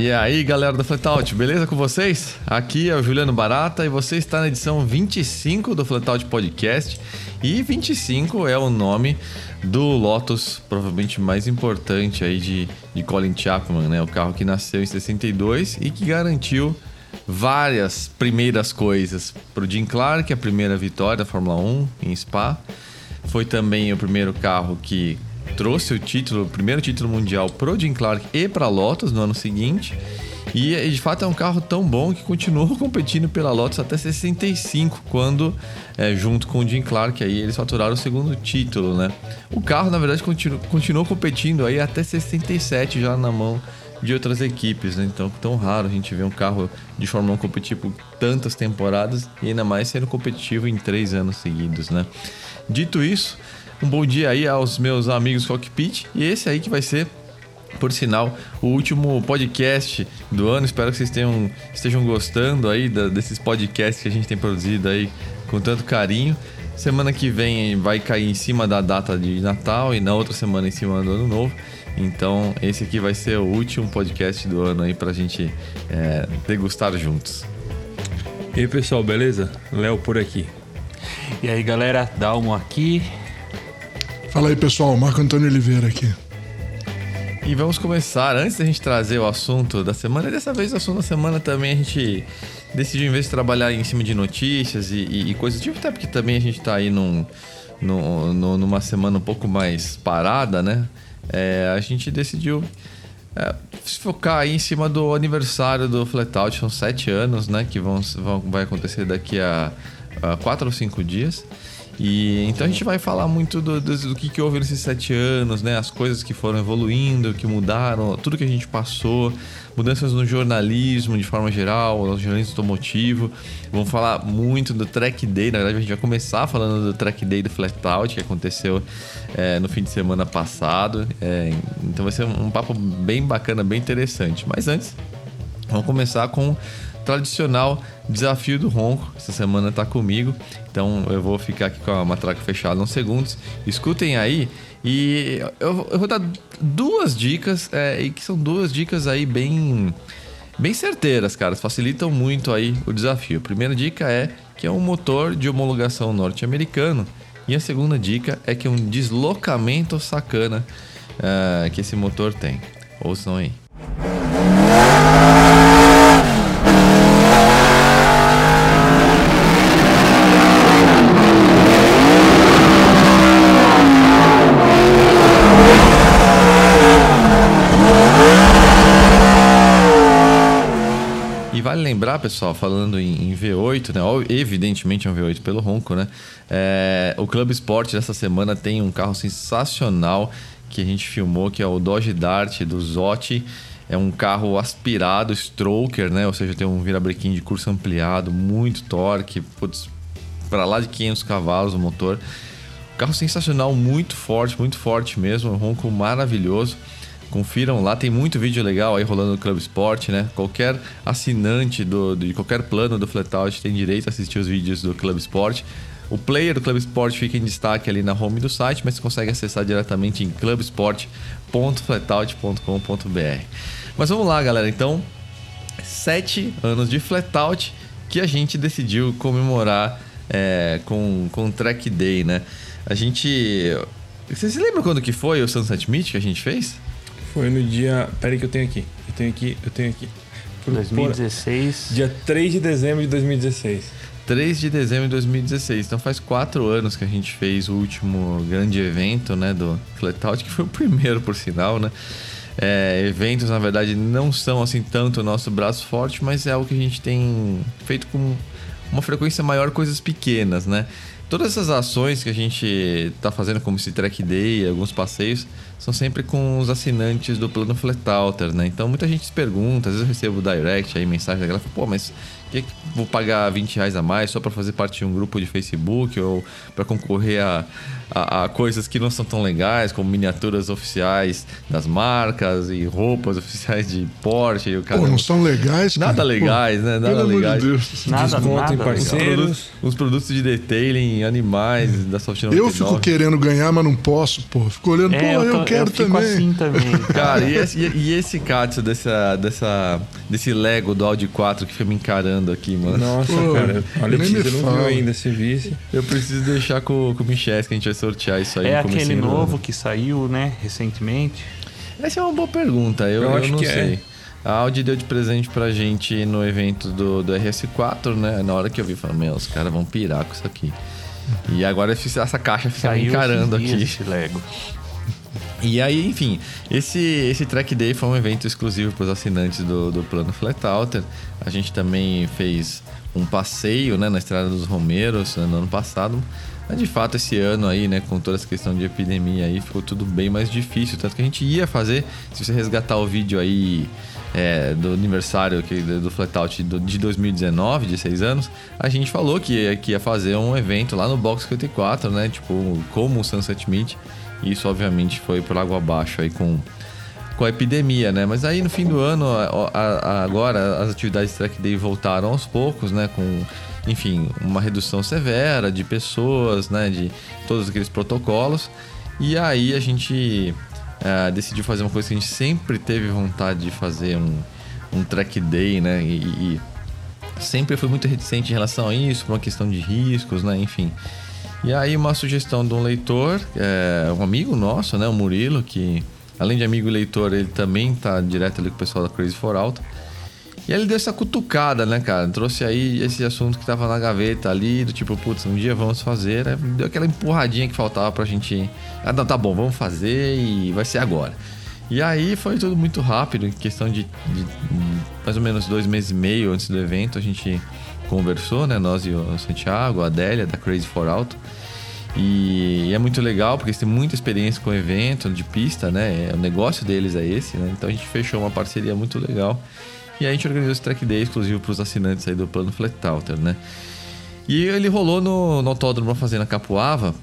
E aí, galera do Flatout, beleza com vocês? Aqui é o Juliano Barata e você está na edição 25 do Flatout Podcast. E 25 é o nome do Lotus, provavelmente mais importante aí de, de Colin Chapman, né? O carro que nasceu em 62 e que garantiu várias primeiras coisas para o Jim Clark, a primeira vitória da Fórmula 1 em Spa. Foi também o primeiro carro que trouxe o título, o primeiro título mundial pro Jim Clark e para Lotus no ano seguinte. E de fato é um carro tão bom que continuou competindo pela Lotus até 65, quando, é, junto com o Jim Clark, aí eles faturaram o segundo título, né? O carro, na verdade, continu continuou competindo aí até 67 já na mão de outras equipes, né? Então, tão raro a gente ver um carro de Fórmula 1 competir por tantas temporadas e ainda mais sendo competitivo em três anos seguidos, né? Dito isso, um bom dia aí aos meus amigos Cockpit. E esse aí que vai ser, por sinal, o último podcast do ano. Espero que vocês tenham, estejam gostando aí da, desses podcasts que a gente tem produzido aí com tanto carinho. Semana que vem vai cair em cima da data de Natal e na outra semana em cima do Ano Novo. Então, esse aqui vai ser o último podcast do ano aí pra gente é, degustar juntos. E aí, pessoal, beleza? Léo por aqui. E aí, galera, Dalmo aqui. Fala aí, pessoal. Marco Antônio Oliveira aqui. E vamos começar. Antes da gente trazer o assunto da semana, e dessa vez o assunto da semana também a gente decidiu, em vez de trabalhar em cima de notícias e, e, e coisas do tipo, até porque também a gente está aí num, num, numa semana um pouco mais parada, né? É, a gente decidiu é, focar aí em cima do aniversário do Flatout. São sete anos, né? Que vão, vão, vai acontecer daqui a, a quatro ou cinco dias. E então a gente vai falar muito do, do, do, que, que houve nesses sete anos, né? As coisas que foram evoluindo, que mudaram, tudo que a gente passou, mudanças no jornalismo de forma geral, no jornalismo automotivo. Vamos falar muito do Track Day, na verdade a gente vai começar falando do Track Day do Flatout, que aconteceu é, no fim de semana passado. É, então vai ser um papo bem bacana, bem interessante. Mas antes, vamos começar com tradicional desafio do ronco. Essa semana tá comigo, então eu vou ficar aqui com a matraca fechada uns segundos. Escutem aí e eu, eu vou dar duas dicas, é, e que são duas dicas aí bem bem certeiras, cara. Facilitam muito aí o desafio. A primeira dica é que é um motor de homologação norte-americano. E a segunda dica é que é um deslocamento sacana uh, que esse motor tem. Ouçam aí. Vale lembrar, pessoal, falando em, em, V8, né? Evidentemente é um V8 pelo ronco, né? É, o Club Sport dessa semana tem um carro sensacional que a gente filmou, que é o Dodge Dart do Zotti. É um carro aspirado, stroker, né? Ou seja, tem um virabrequim de curso ampliado, muito torque, para lá de 500 cavalos o motor. Carro sensacional, muito forte, muito forte mesmo, um ronco maravilhoso. Confiram lá, tem muito vídeo legal aí rolando no Club Sport, né? Qualquer assinante do, de qualquer plano do Flatout tem direito a assistir os vídeos do Club Sport. O player do Club Sport fica em destaque ali na home do site, mas você consegue acessar diretamente em clubsport.flatout.com.br. Mas vamos lá, galera. Então, sete anos de Flatout que a gente decidiu comemorar é, com, com Track Day, né? A gente... Você se lembra quando que foi o Sunset Meet que a gente fez? Foi no dia. Pera aí que eu tenho aqui. Eu tenho aqui, eu tenho aqui. 2016. Dia 3 de dezembro de 2016. 3 de dezembro de 2016. Então faz quatro anos que a gente fez o último grande evento, né, do Flatout, que foi o primeiro, por sinal, né? É, eventos, na verdade, não são assim tanto o nosso braço forte, mas é algo que a gente tem feito com uma frequência maior, coisas pequenas, né? Todas essas ações que a gente está fazendo, como esse track day, alguns passeios, são sempre com os assinantes do plano Flatalter, né? Então muita gente se pergunta, às vezes eu recebo direct aí, mensagem da galera, pô, mas que, que vou pagar 20 reais a mais só para fazer parte de um grupo de Facebook ou para concorrer a, a, a, coisas que não são tão legais, como miniaturas oficiais das marcas e roupas oficiais de Porsche. O cara... Pô, não são legais, cara? Nada legais, Pô, né? Nada legais. De Deus. Nada. Os produtos, os produtos de detailing, animais, da Soft 99. Eu fico querendo ganhar, mas não posso, pô. Fico olhando, pô, É, eu, tô- quero fico também. assim também. Cara, e esse, e- e esse Katsu dessa, dessa, desse Lego do Audi 4 que foi me encarando aqui, mano? Nossa, Pô, cara. A nem Letícia me não fala. viu ainda se visse. Eu preciso deixar com, com o Michel que a gente vai sortear isso aí É no aquele novo que saiu, né, recentemente. Essa é uma boa pergunta, eu, Eu eu acho não que é. sei. A Audi deu de presente pra gente no evento do, do RS4, né? Na hora que eu vi, eu falei, meu, os caras vão pirar com isso aqui. E agora essa caixa fica Saiu encarando aqui. esse Lego. E aí, enfim, esse, esse Track Day foi um evento exclusivo para os assinantes do, do plano Flatalter. A gente também fez um passeio né, na Estrada dos Romeiros né, no ano passado. Mas de fato, esse ano aí, né, com toda essa questão de epidemia aí, ficou tudo bem mais difícil. Tanto que a gente ia fazer, se você resgatar o vídeo aí é, do aniversário do Flatout de 2019, de seis anos, a gente falou que, ia- fazer um evento lá no Box 54, né? Tipo, como o Sunset Meet. E isso, obviamente, foi por água abaixo aí com, com a epidemia, né? Mas aí no fim do ano, a- a- agora as atividades Track Day voltaram aos poucos, né? Com, enfim, uma redução severa de pessoas, né? De todos aqueles protocolos. E aí a gente eh, decidiu fazer uma coisa que a gente sempre teve vontade de fazer, um, um Track Day, né? E, e sempre fui muito reticente em relação a isso, por uma questão de riscos, né? Enfim. E aí uma sugestão de um leitor, é, um amigo nosso, né? O Murilo, que além de amigo e leitor, ele também tá direto ali com o pessoal da Crazy for Auto. E ele deu essa cutucada, né, cara? Trouxe aí esse assunto que tava na gaveta ali, do tipo, putz, um dia vamos fazer. Aí deu aquela empurradinha que faltava pra gente. Ah, não, tá bom, vamos fazer e vai ser agora. E aí foi tudo muito rápido, em questão de, de, mais ou menos dois meses e meio antes do evento, a gente conversou, né? Nós e o Santiago, a Adélia, da Crazy for Auto. E é muito legal, porque eles têm muita experiência com evento de pista, né? É, O negócio deles é esse, né? Então a gente fechou uma parceria muito legal. E a gente organizou esse track day exclusivo para os assinantes aí do plano Flatalter, né? E ele rolou no, no Autódromo Fazenda Capuava.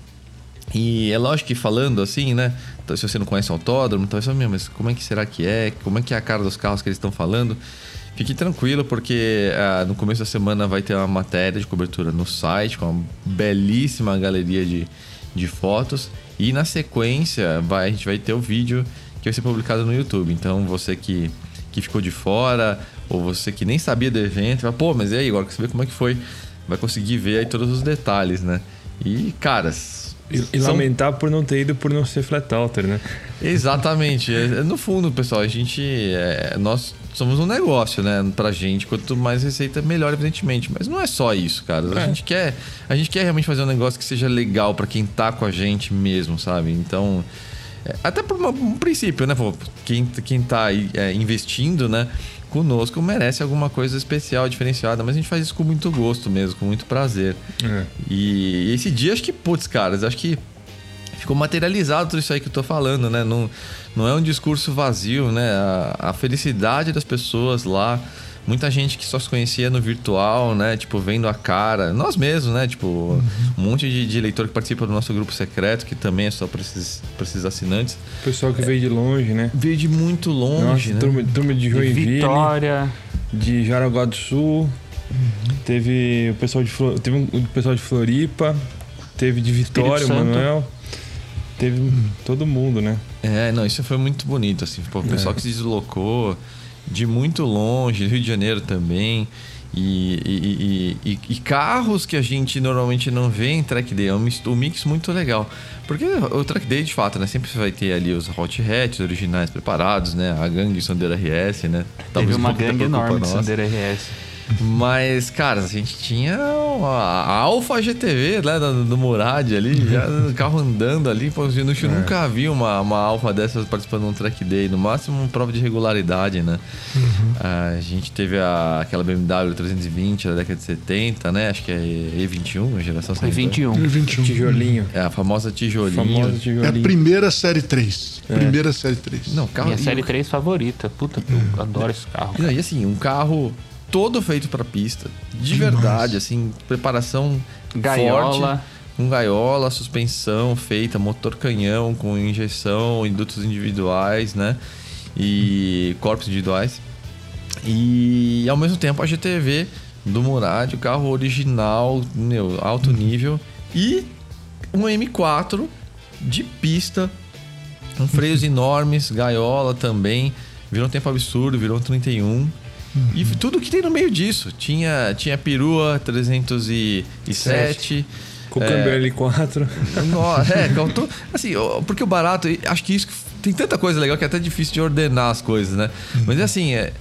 E é lógico que falando assim, né? Então, se você não conhece o autódromo, então fala, "Meu, mas como é que será que é? Como é que é a cara dos carros que eles estão falando? Fique tranquilo, porque ah, no começo da semana vai ter uma matéria de cobertura no site, com uma belíssima galeria de, de fotos. E na sequência, vai, a gente vai ter o vídeo que vai ser publicado no YouTube. Então, você que, que ficou de fora, ou você que nem sabia do evento, vai, pô, mas e aí, agora que você vê como é que foi, vai conseguir ver aí todos os detalhes, né? E, caras. E, e são- lamentar por não ter ido por não ser flat outer, né? Exatamente. É, No fundo, pessoal, a gente. é, nós somos um negócio, né? Pra gente. Quanto mais receita, melhor, evidentemente. Mas não é só isso, cara. A, É. gente, quer, a gente quer realmente fazer um negócio que seja legal pra quem tá com a gente mesmo, sabe? Então. Até por um princípio, né? Pô, quem, quem tá aí é, investindo, né? Conosco merece alguma coisa especial, diferenciada, mas a gente faz isso com muito gosto mesmo, com muito prazer. É. E esse dia, acho que, putz, caras, acho que ficou materializado tudo isso aí que eu tô falando, né? Não, não é um discurso vazio, né? A, a felicidade das pessoas lá. Muita gente que só se conhecia no virtual, né? Tipo, vendo a cara. Nós mesmos, né? Tipo, um monte de, de eleitor que participa do nosso grupo secreto, que também é só para esses, pra esses assinantes. O pessoal que veio de longe, né? Veio de muito longe, Nossa, né? turma, turma de De Joinville, Vitória. de Jaraguá do Sul. Teve o pessoal de teve um, pessoal de Floripa, teve de Vitória, o. Manuel. Teve todo mundo, né? É, não, isso foi muito bonito, assim. Pô, o pessoal que se deslocou de muito longe, Rio de Janeiro também. E, e- e- e- carros que a gente normalmente não vê em Track Day. É um mix, um mix muito legal. Porque o Track Day, de fato, né? Sempre você vai ter ali os hot hatches originais preparados, né? A gangue Sandero RS, né? Teve Talvez uma um pouco até gangue enorme de. Sandero RS. Mas, cara, a gente tinha a Alfa GTV, né, do, do Murad ali, já o carro andando ali. Pô, eu nunca- nunca vi uma, uma Alfa dessas participando de um track day, no máximo uma prova de regularidade, né? A gente teve a, aquela BMW 320 da década de 70, né? Acho que é E21, a geração 72. 21. 2021. Tijolinho. É a famosa tijolinho. Famoso É a tijolinho. primeira série 3. Primeira série 3. Não, carro. Minha série o- 3 favorita. Puta, eu adoro esse carro. Não, e assim, um carro todo feito pra pista. De verdade, assim, preparação Gaiola. forte. Com gaiola, suspensão feita, motor canhão com injeção, indutos individuais, né? E corpos individuais. E ao mesmo tempo a GTV do Murad, o carro original, meu, alto nível. E um M4 de pista, com freios enormes, gaiola também. Virou um tempo absurdo, virou um 31. E tudo que tem no meio disso. Tinha, tinha perua 307. Com o câmbio L4. Nossa, é, tô- assim, porque o barato, acho que isso tem tanta coisa legal que é até difícil de ordenar as coisas, né? Mas assim, é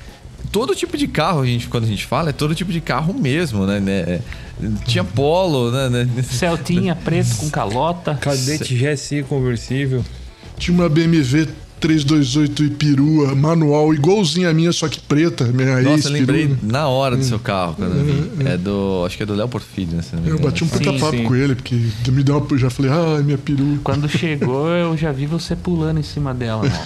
todo tipo de carro, a gente, quando a gente fala, é todo tipo de carro mesmo, né? né? Tinha polo, né? né? Celtinha preto com calota. Cadete GSI conversível. Tinha uma BMW 328 Ipirua, manual, igualzinha a minha, só que preta. Minha Nossa, eu lembrei na hora do seu carro quando eu vi. É do. Acho que é do Léo Porfírio, né? Eu bati um puta Sim, papo sim. com ele, porque me deu uma. Já falei, ah, minha perua. Quando chegou, eu já vi você pulando em cima dela.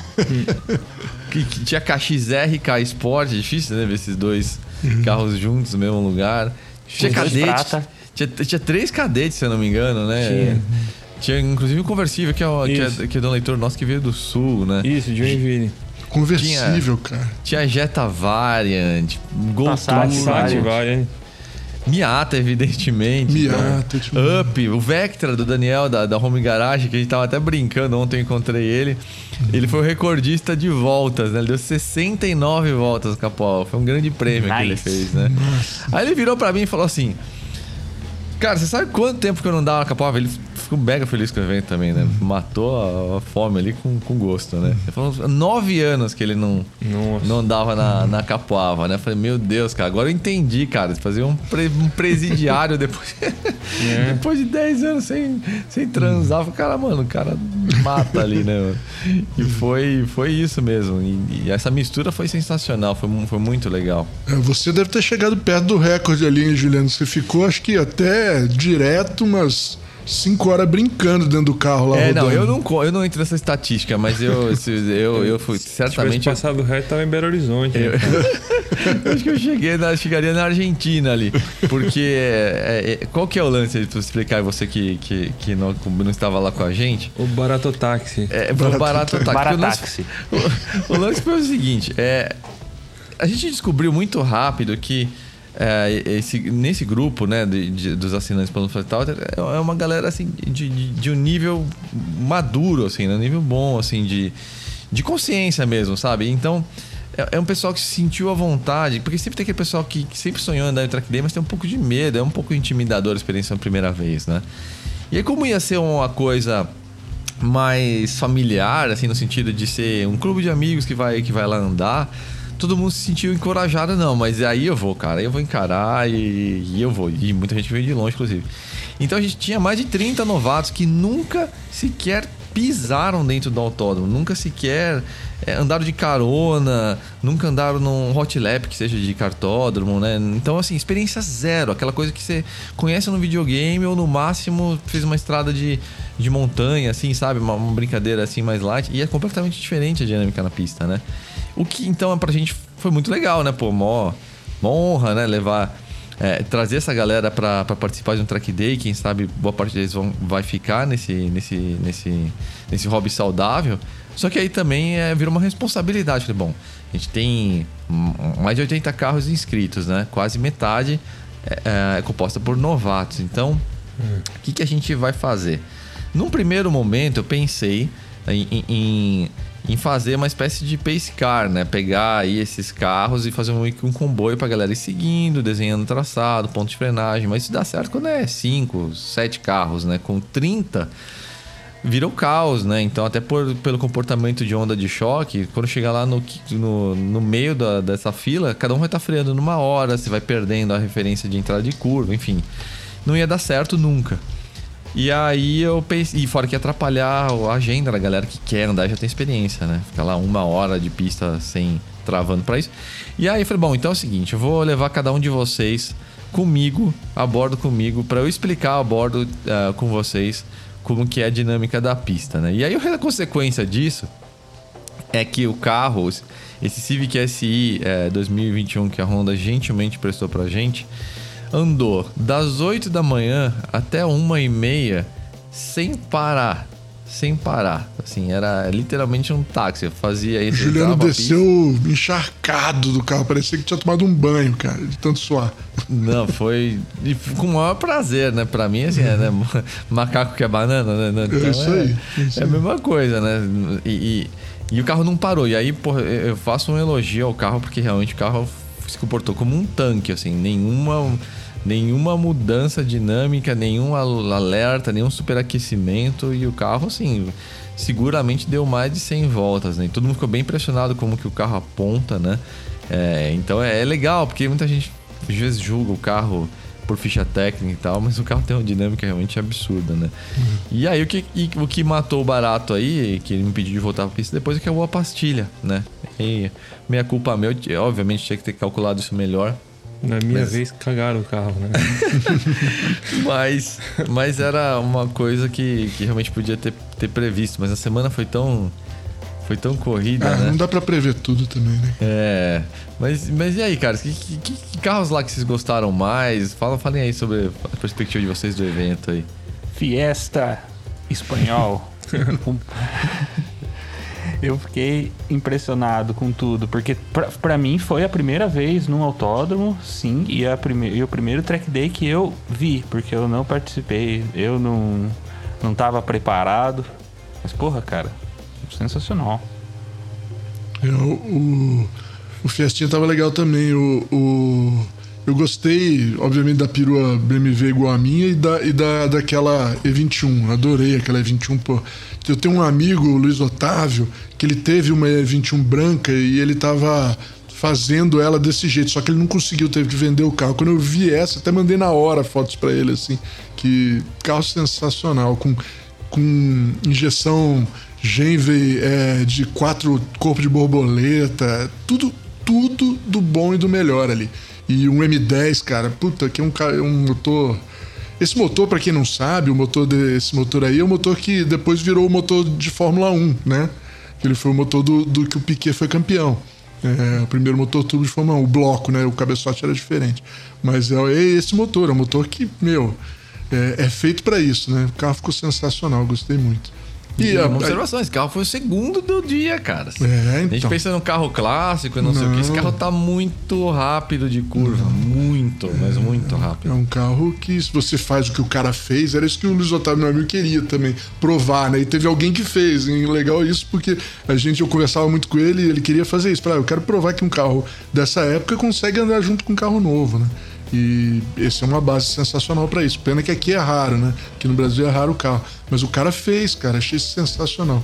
Que, que tinha KXR e K Sport, difícil, né? Ver esses dois carros juntos no mesmo lugar. Tinha cadete. Tinha, tinha três cadetes, se eu não me engano, né? Tinha, inclusive um conversível, que é, o, que, é, que é do leitor nosso que veio do sul, né? Isso, Joinville. Conversível, cara. Tinha Jetta Variant, Gol Passat, Variant. Variant. Miata, evidentemente. Miata, tipo- né? Up, o Vectra do Daniel da, da Home Garage, que a gente tava até brincando ontem, eu encontrei ele. Ele foi o recordista de voltas, né? Ele deu 69 voltas no Capó. Foi um grande prêmio que ele Nice. fez, né? Aí ele virou pra mim e falou assim: Cara, você sabe quanto tempo que eu não dava Capoava? Ele ficou mega feliz com o evento também, né? Matou a, a fome ali com, com gosto, né? Falou nove anos que ele não, Nossa. não andava na, na Capoava, né? Eu falei, meu Deus, cara, agora eu entendi, cara. Fazer um, pre- um presidiário depois, depois de 10 anos sem, sem transar. Eu falei, cara, mano, o cara mata ali, né? mano? E foi, foi isso mesmo. E, e essa mistura foi sensacional, foi, foi muito legal. É, Você deve ter chegado perto do recorde ali, hein, Juliano? Você ficou, acho que até direto umas 5 horas brincando dentro do carro lá. É, não, rodando. eu não, eu não entro nessa estatística, mas eu, se- eu, eu fui Se certamente. passado reto, tava em Belo Horizonte. né? Eu acho que eu cheguei na, chegaria na Argentina ali. Porque é, é, qual que é o lance pra eu explicar você que, que, que não, não estava lá com a gente? O barato táxi. É, foi o barato. Porque o lance-. O, o lance foi o seguinte: é, a gente descobriu muito rápido que é, esse, nesse grupo né, de, de- dos assinantes pelo Fletal é uma galera assim, de, de, de um nível maduro, assim, né, um nível bom assim, de, de consciência mesmo, sabe? Então. É, é um pessoal que se sentiu à vontade, porque sempre tem aquele pessoal que, que sempre sonhou andar em track day, mas tem um pouco de medo, é um pouco intimidador a experiência na primeira vez, né? E aí, como ia ser uma coisa mais familiar, assim, no sentido de ser um clube de amigos que vai, que vai lá andar. Todo mundo se sentiu encorajado, não, mas aí eu vou, cara, eu vou encarar e, e eu vou. E muita gente veio de longe, inclusive. Então a gente tinha mais de 30 novatos que nunca sequer pisaram dentro do autódromo, nunca sequer é, andaram de carona, nunca andaram num hot lap que seja de cartódromo, né? Então, assim, experiência zero, aquela coisa que você conhece no videogame ou no máximo fez uma estrada de, de montanha, assim, sabe? Uma, uma brincadeira assim mais light e é completamente diferente a dinâmica na pista, né? O que então pra gente foi muito legal, né? Pô, mó, mó honra, né? Levar é, trazer essa galera para participar de um track day, quem sabe boa parte deles vão, vai ficar nesse, nesse, nesse, nesse hobby saudável. Só que aí também é, vira uma responsabilidade. Falei, bom, a gente tem hum, mais de 80 carros inscritos, né? Quase metade é, é composta por novatos. Então, o que, que a gente vai fazer? Num primeiro momento, eu pensei em, em- em, em fazer uma espécie de pace car, né? Pegar aí esses carros e fazer um, um comboio pra galera ir seguindo, desenhando traçado, ponto de frenagem. Mas isso dá certo quando é 5, 7 carros, né? Com 30, vira o caos, né? Então, até por, pelo comportamento de onda de choque, quando chegar lá no, no, no meio da- dessa fila, cada um vai estar freando numa hora, você vai perdendo a referência de entrada de curva, enfim. Não ia dar certo nunca. E aí eu pensei, e fora que atrapalhar a agenda da galera que quer andar já tem experiência, né? Ficar lá uma hora de pista sem travando pra isso. E aí eu falei, bom, então é o seguinte, eu vou levar cada um de vocês comigo, a bordo comigo, pra eu explicar a bordo ah, com vocês como que é a dinâmica da pista, né? E aí a consequência disso é que o carro, esse Civic SI é, 2021 que a Honda gentilmente prestou pra gente, andou das 8 da manhã até uma e meia sem parar. Sem parar. Assim, era literalmente um táxi. Eu fazia isso. Juliano entrava, desceu encharcado do carro, parecia que tinha tomado um banho, cara, de tanto suar. Não, foi e com o maior prazer, né? Pra mim, assim, é, né? macaco que é banana, né? Então, É isso aí, É, isso é a aí. mesma coisa, né? E, e, e o carro não parou. E aí, porra, eu faço um elogio ao carro, porque realmente o carro se comportou como um tanque, assim. Nenhuma, nenhuma mudança dinâmica, nenhum al- alerta, nenhum superaquecimento. E o carro, assim, seguramente deu mais de 100 voltas, né? E todo mundo ficou bem impressionado como que o carro aponta, né? É, então é, é legal, porque muita gente às vezes julga o carro por ficha técnica e tal, mas o carro tem uma dinâmica realmente absurda, né? E aí o que, e o que matou o barato aí, que ele me pediu de voltar pra pista depois, é que é a pastilha, né? E minha culpa meu, eu, obviamente tinha que ter calculado isso melhor, Na minha Mas- vez, cagaram o carro, né? mas, mas era uma coisa que, que realmente podia ter, ter previsto, mas a semana foi tão foi tão corrida, Ah, né? não dá pra prever tudo também, né? É, mas, mas e aí, cara? Que, que, que- que carros lá que vocês gostaram mais? Fala, falem aí sobre a perspectiva de vocês do evento aí. Fiesta espanhol. Eu fiquei impressionado com tudo, porque pra mim foi a primeira vez num autódromo, sim, e, a e o primeiro track day que eu vi, porque eu não participei, eu não, não tava preparado. Mas porra, cara, sensacional. Eu, o, o Fiestinha tava legal também. O, o- eu gostei, obviamente, da perua BMW igual a minha e, da, e da, daquela E21. Adorei aquela E21, pô. Eu tenho um amigo, o Luiz Otávio, que ele teve uma E21 branca e ele tava fazendo ela desse jeito, só que ele não conseguiu, teve que vender o carro. Quando eu vi essa, até mandei na hora fotos pra ele, assim, que carro sensacional, com, com injeção Genve é, de quatro corpos de borboleta, tudo, tudo do bom e do melhor ali. E um M10, cara, puta, que é um, ca- um motor. Esse motor, pra quem não sabe, o motor desse motor aí é o motor que depois virou o motor de Fórmula 1, né? Ele foi o motor do, do que o Piquet foi campeão. É, o primeiro motor turbo de Fórmula 1, o bloco, né? O cabeçote era diferente. Mas é, é esse motor, é um motor que, meu, é, é feito pra isso, né? O carro ficou sensacional, gostei muito. E a- uma observação, esse carro foi o segundo do dia, cara. É, A gente então. pensa no carro clássico e não, sei o que. Esse Não. carro tá muito rápido de curva. Muito, mas muito É rápido. um carro que, se você faz o que o cara fez, era isso que o Luiz Otávio, meu amigo, queria também, provar, né? E teve alguém que fez. E legal isso, porque a gente, eu conversava muito com ele e ele queria fazer isso. Falei, ah, eu quero provar que um carro dessa época consegue andar junto com um carro novo, né? E esse é uma base sensacional pra isso. Pena que aqui é raro, né? Aqui no Brasil é raro o carro. Mas o cara fez, cara, achei sensacional.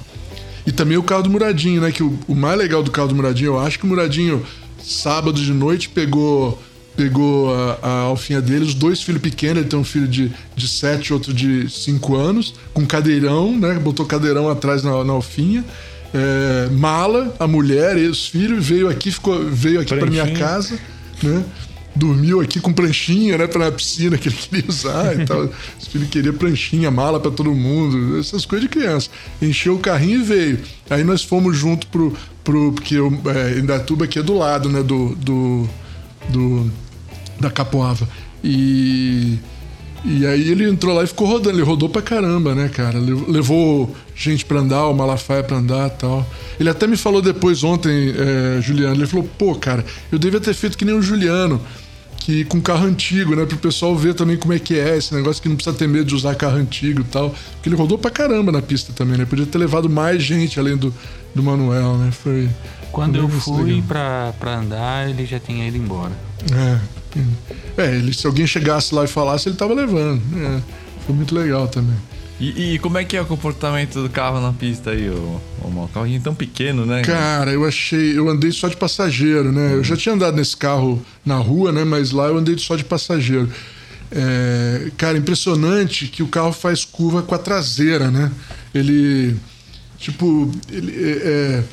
E também o carro do Muradinho, né? Que o, o mais legal do carro do Muradinho, eu acho que o Muradinho, sábado de noite, pegou pegou a, a alfinha dele, os dois filhos pequenos, ele tem um filho de, de 7 outro de 5 anos, com cadeirão, né? Botou cadeirão atrás na, na alfinha. É, mala, a mulher e os filhos, veio aqui, ficou, veio aqui pra minha casa, né? Dormiu aqui com pranchinha, né? Pra piscina que ele queria usar e tal. Os filhos queriam pranchinha, mala pra todo mundo, essas coisas de criança. Encheu o carrinho e veio. Aí nós fomos junto pro. pro porque o é, Indatuba aqui é do lado, né? Do. do, do da Capoava. E. E aí ele entrou lá e ficou rodando. Ele rodou pra caramba, né, cara? Le- Levou gente pra andar, o Malafaia pra andar e tal. Ele até me falou depois ontem, é, Juliano, ele falou, pô, cara, eu devia ter feito que nem o Juliano, que com carro antigo, né? Pro pessoal ver também como é que é esse negócio que não precisa ter medo de usar carro antigo e tal. Porque ele rodou pra caramba na pista também, né? Podia ter levado mais gente além do, do Manuel, né? Foi. Quando eu fui pra, pra andar, ele já tinha ido embora. É. É, ele, se alguém chegasse lá e falasse, ele tava levando. É, foi muito legal também. E, e como é que é o comportamento do carro na pista aí, ô, ô Mal? Carrinho tão pequeno, né? Cara, eu achei. Eu andei só de passageiro, né? Eu já tinha andado nesse carro na rua, né? Mas lá eu andei só de passageiro. É, cara, impressionante que o carro faz curva com a traseira, né? Ele. Tipo, ele, é, é,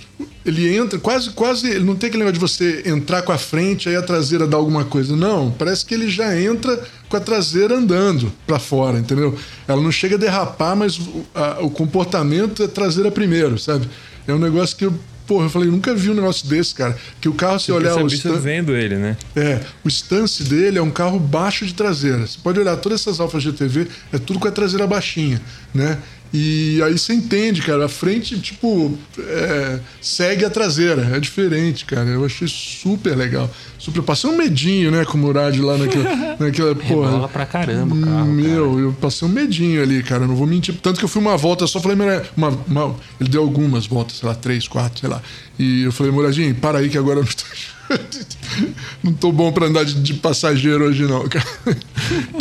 ele entra, quase, quase. Ele não tem aquele negócio de você entrar com a frente aí a traseira dá alguma coisa. Não, parece que ele já entra com a traseira andando pra fora, entendeu? Ela não chega a derrapar, mas o, a- o comportamento é traseira primeiro, sabe? É um negócio que eu porra, eu falei, nunca vi um negócio desse, cara. Que o carro, se olhar o Você vendo ele, né? É, o stance dele é um carro baixo de traseira. Você pode olhar todas essas Alfa GTV, é tudo com a traseira baixinha, né? E aí você entende, cara, a frente, tipo, é, segue a traseira. É diferente, cara. Eu achei super legal. Super. Passei um medinho, né, com o Murad lá naquela. naquela porra. Rebola pra caramba o carro, Meu, cara. eu passei um medinho ali, cara. Não vou mentir. Tanto que eu fui uma volta, só falei, "Mura- uma, uma- ele deu algumas voltas, sei lá, três, quatro, sei lá. E eu falei, Muradinho, para aí que agora eu não tô, não tô bom pra andar de, de passageiro hoje, não, cara.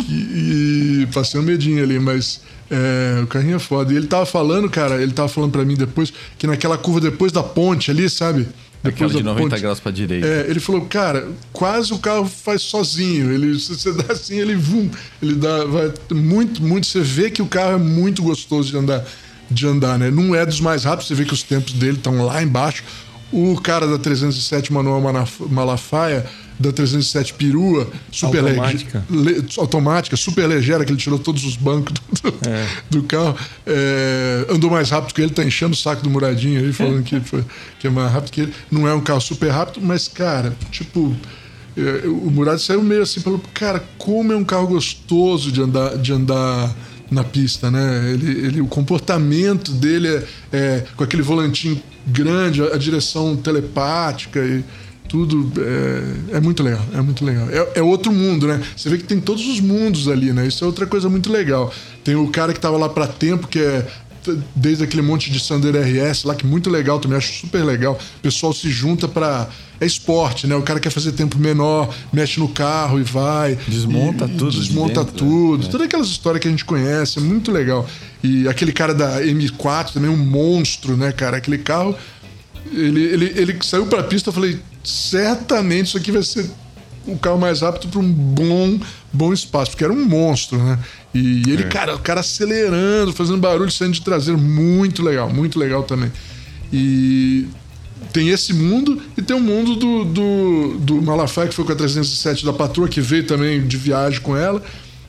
E, e passei um medinho ali, mas é, o carrinho é foda. E ele tava falando, cara, ele tava falando pra mim depois, que naquela curva depois da ponte ali, sabe? Aquela Depois de da 90 ponte. graus pra direita. É, ele falou, cara, quase o carro faz sozinho. Ele, se você dá assim, ele vum, ele dá, vai muito, muito. Você vê que o carro é muito gostoso de andar, de andar, né? Não é dos mais rápidos. Você vê que os tempos dele estão lá embaixo. O cara da 307 Manuel Malafaia, da 307 Perua, super Automática. le- automática, super ligeira, que ele tirou todos os bancos do, do- do carro. É, andou mais rápido que ele, tá enchendo o saco do Muradinho aí, falando que, foi- que é mais rápido que ele. Não é um carro super rápido, mas, cara, tipo. é, o Murad saiu meio assim, falou, cara, como é um carro gostoso de andar, de andar na pista, né? Ele, ele, o comportamento dele é, é com aquele volantinho grande, a, a direção telepática e tudo é, é muito legal, é muito legal. É, é outro mundo, né? Você vê que tem todos os mundos ali, né? Isso é outra coisa muito legal. Tem o cara que tava lá para tempo, que é desde aquele monte de Sander RS lá, que é muito legal também, acho super legal. O pessoal se junta para É esporte, né? O cara quer fazer tempo menor, mexe no carro e vai. Desmonta e- tudo de Desmonta dentro, tudo. né? Todas aquelas histórias que a gente conhece, é muito legal. E aquele cara da M4 também, um monstro, né, cara? Aquele carro. Ele, ele, ele saiu pra pista, eu falei, certamente isso aqui vai ser o carro mais rápido para um bom, bom espaço, porque era um monstro, né? E ele, cara, o cara acelerando, fazendo barulho, saindo de traseiro, muito legal, muito legal também. E tem esse mundo e tem o mundo do, do, do Malafaia, que foi com a 307 da patroa, que veio também de viagem com ela.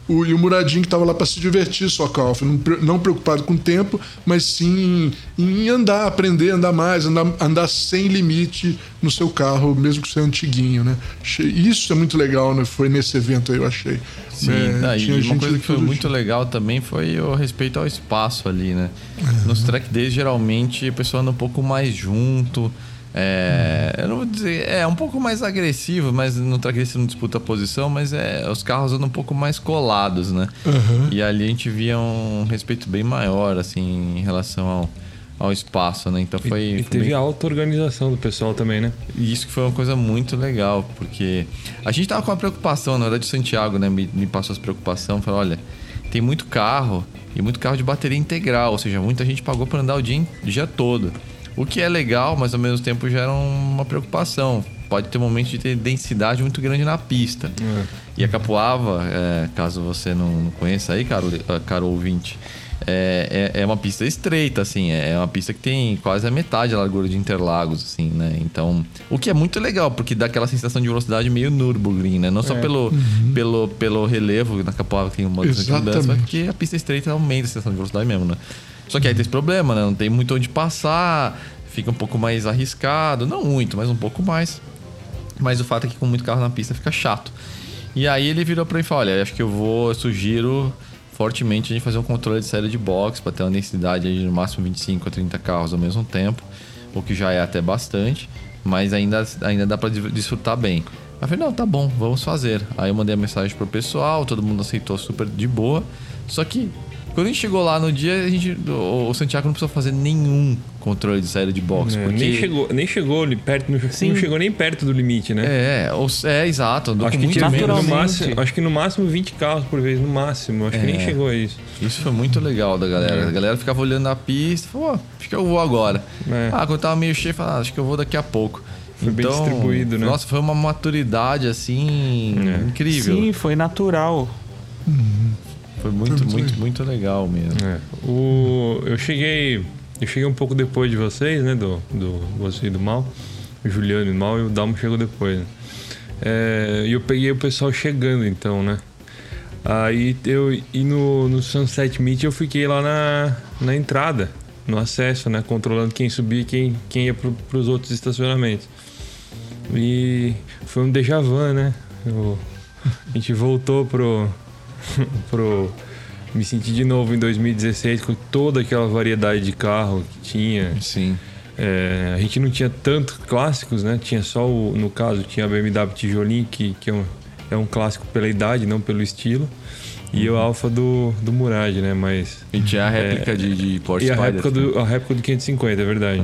O, e o Muradinho que estava lá para se divertir só Alfa, não, não preocupado com o tempo, mas sim em andar, aprender andar mais, andar, andar sem limite no seu carro, mesmo que seja antiguinho, né? Isso é muito legal, né? Foi nesse evento aí, eu achei. Sim, É, tá, tinha e uma gente coisa que foi muito jeito. legal também foi o respeito ao espaço ali, né? Nos track days, geralmente, a pessoa anda um pouco mais junto. É, eu não vou dizer, é um pouco mais agressivo, mas no track day você não disputa a posição, mas é, os carros andam um pouco mais colados, né? E ali a gente via um respeito bem maior, assim, em relação ao, ao espaço, né? Então foi. e foi teve bem- a auto-organização do pessoal também, né? e isso que foi uma coisa muito legal, porque a gente tava com uma preocupação, na verdade o Santiago, né, me, me passou essa preocupação, falou, olha, tem muito carro e muito carro de bateria integral, ou seja, muita gente pagou para andar o dia, o dia todo. O que é legal, mas ao mesmo tempo gera uma preocupação. Pode ter um momento de ter densidade muito grande na pista. E a Capuava, é, caso você não conheça aí, caro, eh, caro ouvinte, é, é, é uma pista estreita, assim. É uma pista que tem quase a metade da largura de Interlagos, assim, né? Então, o que é muito legal, porque dá aquela sensação de velocidade meio Nürburgring, né? Não só pelo, pelo, pelo relevo, na Capuava que tem uma mudança, mas porque a pista estreita aumenta a sensação de velocidade mesmo, né? Só que aí tem esse problema, né? Não tem muito onde passar, fica um pouco mais arriscado. Não muito, mas um pouco mais. Mas o fato é que com muito carro na pista fica chato. E aí ele virou pra mim e falou: Olha, acho que eu vou, eu sugiro fortemente a gente fazer um controle de saída de box para ter uma densidade de no máximo 25 a 30 carros ao mesmo tempo, o que já é até bastante, mas ainda, ainda dá para desfrutar bem. Aí eu falei: Não, tá bom, vamos fazer. Aí eu mandei a mensagem pro pessoal, todo mundo aceitou super de boa. Só que quando a gente chegou lá no dia, a gente, o, Santiago não precisou fazer nenhum controle de saída de box. É, porque... nem, chegou, nem chegou ali perto, não, não chegou nem perto do limite, né? É, ou- é, exato. Andou Acho que muito menos. no máximo, acho que no máximo 20 carros por vez, no máximo. Acho que nem É. chegou a isso. Isso foi muito legal da galera. A galera ficava olhando a pista, falou, acho que eu vou agora. É. Ah, quando tava meio cheio, falava, ah, acho que eu vou daqui a pouco. Foi bem distribuído, né? Nossa, foi uma maturidade assim É. incrível. Sim, foi natural. Foi muito, muito muito, muito legal mesmo. É. O, eu cheguei. Eu cheguei um pouco depois de vocês, né? Do, do você e do Mal. O Juliano e o Mal e o Dalmo chegou depois. Né? É, E eu peguei o pessoal chegando então, né? Aí eu. E no, no Sunset Meet eu fiquei lá na, na entrada. no acesso, né? Controlando quem subia e quem, quem ia para os outros estacionamentos. E foi um déjà vu, né? Eu, a gente voltou pro, pro. Me senti de novo em 2016 com toda aquela variedade de carro que tinha. Sim. É, a gente não tinha tanto clássicos, né? Tinha só o, no caso, tinha a BMW Tijolinho, que, que é, um, é um clássico pela idade, não pelo estilo. E o Alfa do, do Murad, né? Mas. E tinha a réplica é, de, de Porsche E a Spider réplica, do, também. a réplica do 550, é verdade.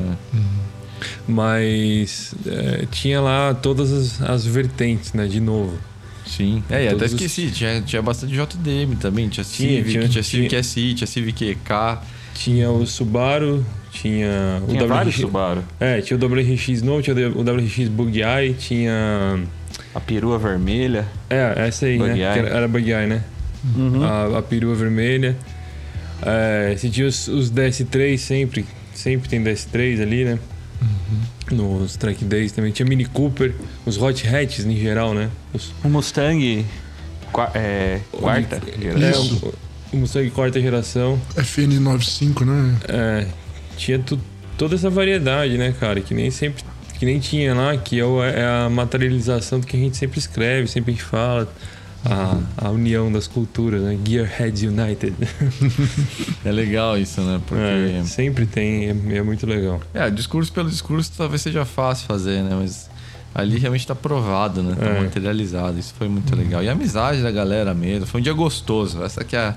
Mas é, tinha lá todas as, as vertentes, né? De novo. Sim. É, e até Todos os- esqueci, tinha, tinha bastante JDM também. Tinha Tinha, Civic, tinha- tinha, Civic tinha- SI, tinha Civic EK. Tinha o Subaru, tinha o Tinha vários WRX. Subaru. É, tinha o WRX Novo, tinha o WRX Bug Eye, tinha. A perua vermelha. É, essa aí, Bug né? Eye. Era, era Bug Eye, né? Uhum. A, a perua vermelha. É, você tinha os, os DS3 sempre. Sempre tem DS3 ali, né? Nos Track Days também. Tinha Mini Cooper, os Hot Hatches em geral, né? Os, O Mustang qua- é, quarta geração. Isso. É, o, o Mustang quarta geração. FN95, né? É, tinha tu- toda essa variedade, né, cara? Que nem sempre. Que nem tinha lá, que é, o- é a materialização do que a gente sempre escreve, sempre a gente fala. A, a união das culturas, né? Gearheads United. É legal isso, né? Porque. É, sempre tem, é, é muito legal. É, discurso pelo discurso talvez seja fácil fazer, né? Mas ali realmente tá provado, né? Tá É. materializado. Isso foi muito legal. E a amizade da galera mesmo. Foi um dia gostoso. Essa que, é a,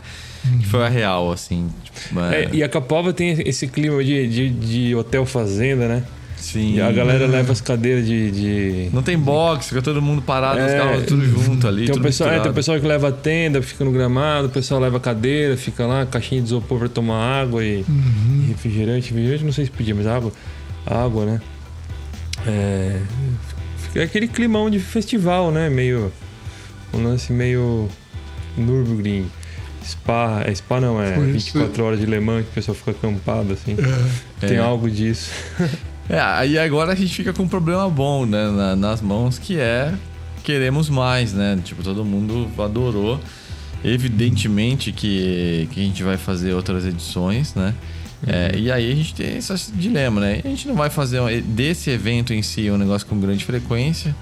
que foi a real, assim. Tipo, é, É, e a Capova tem esse clima de, de, de hotel fazenda, né? Sim. E a galera leva as cadeiras de. de- Não tem box, fica todo mundo parado, os É. carros tudo junto ali. Tem o, tudo pessoal, é, tem o pessoal que leva a tenda, fica no gramado, o pessoal leva a cadeira, fica lá, caixinha de isopor pra tomar água e, e refrigerante. Refrigerante não sei se podia, mas água. Água, né? É, fica aquele climão de festival, né? Meio. Um lance meio. Nürburgring. Spa. É Spa não, é Foi isso. 24 horas de Le Mans que o pessoal fica acampado assim. É, Tem É. algo disso. É, aí agora a gente fica com um problema bom, né, na- nas mãos, que é queremos mais, né? Tipo, todo mundo adorou. Evidentemente que, que a gente vai fazer outras edições, né? É, e aí a gente tem esse dilema, né? A gente não vai fazer desse evento em si um negócio com grande frequência.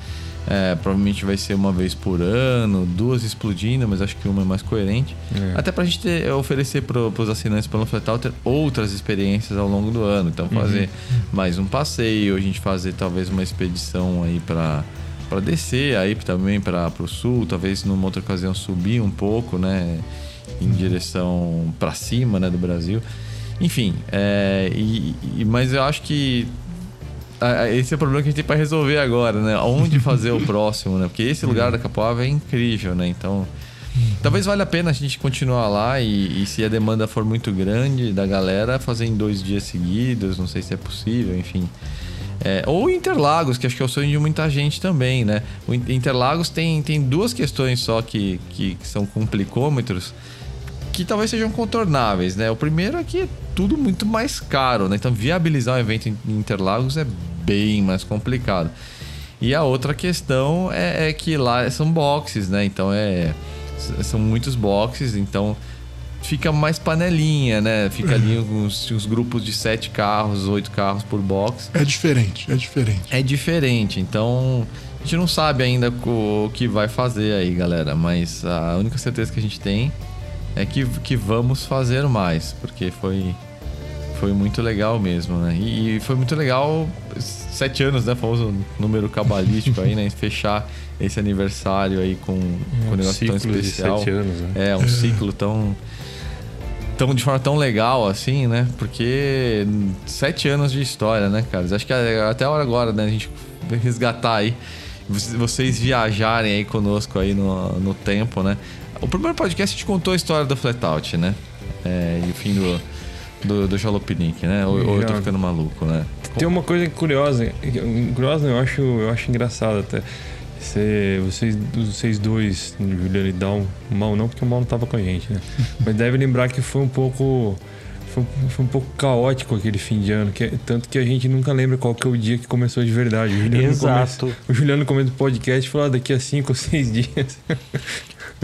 É, provavelmente vai ser uma vez por ano, duas explodindo, mas acho que uma é mais coerente. É. Até pra gente ter, oferecer pro, pros assinantes pelo ter outras experiências ao longo do ano. Então fazer mais um passeio, a gente fazer talvez uma expedição aí pra para descer aí também para pro sul, talvez numa outra ocasião subir um pouco, né, em direção pra cima, né, do Brasil. Enfim, é, e, e- mas eu acho que esse é o problema que a gente tem para resolver agora, né? Onde fazer o próximo, né? Porque esse lugar da Capoava é incrível, né? Então, talvez valha a pena a gente continuar lá e, e se a demanda for muito grande da galera, fazer em dois dias seguidos, não sei se é possível, enfim. É, ou Interlagos, que acho que é o sonho de muita gente também, né? O In- Interlagos tem, tem duas questões só que, que, que são complicômetros que talvez sejam contornáveis, né? O primeiro é que é tudo muito mais caro, né? Então viabilizar um evento em Interlagos é bem mais complicado. E a outra questão é, é que lá são boxes, né? Então é são muitos boxes, então fica mais panelinha, né? Fica ali uns, uns grupos de sete carros, oito carros por box. é diferente, é diferente. É diferente, então a gente não sabe ainda o que vai fazer aí, galera. Mas a única certeza que a gente tem é que, que vamos fazer mais, porque foi, foi muito legal mesmo, né? E, e foi muito legal, sete anos, né? Famoso número cabalístico aí, né? Fechar esse aniversário aí com, com um negócio tão ciclo de especial. sete anos, né? É, um ciclo tão. Tão, de forma tão legal assim, né? Porque sete anos de história, né, cara? Acho que é até a hora agora, né? A gente resgatar aí. Vocês- Vocês viajarem aí conosco aí no, no tempo, né? O primeiro podcast a gente contou a história do Flatout, né? É, e o fim do, do, do Jalopnik, né? Ou, ou eu tô ficando maluco, né? Tem uma coisa curiosa, curiosa eu acho, eu acho engraçado até. Cê- vocês, vocês dois, Juliano e Dal, Mal não, porque o Mal não tava com a gente, né? Mas deve lembrar que foi um pouco. Foi, foi um pouco caótico aquele fim de ano, que, é- tanto que a gente nunca lembra qual que é o dia que começou de verdade. O Juliano Exato. Come, o Juliano comenta o podcast e falou ah, daqui a cinco ou seis dias.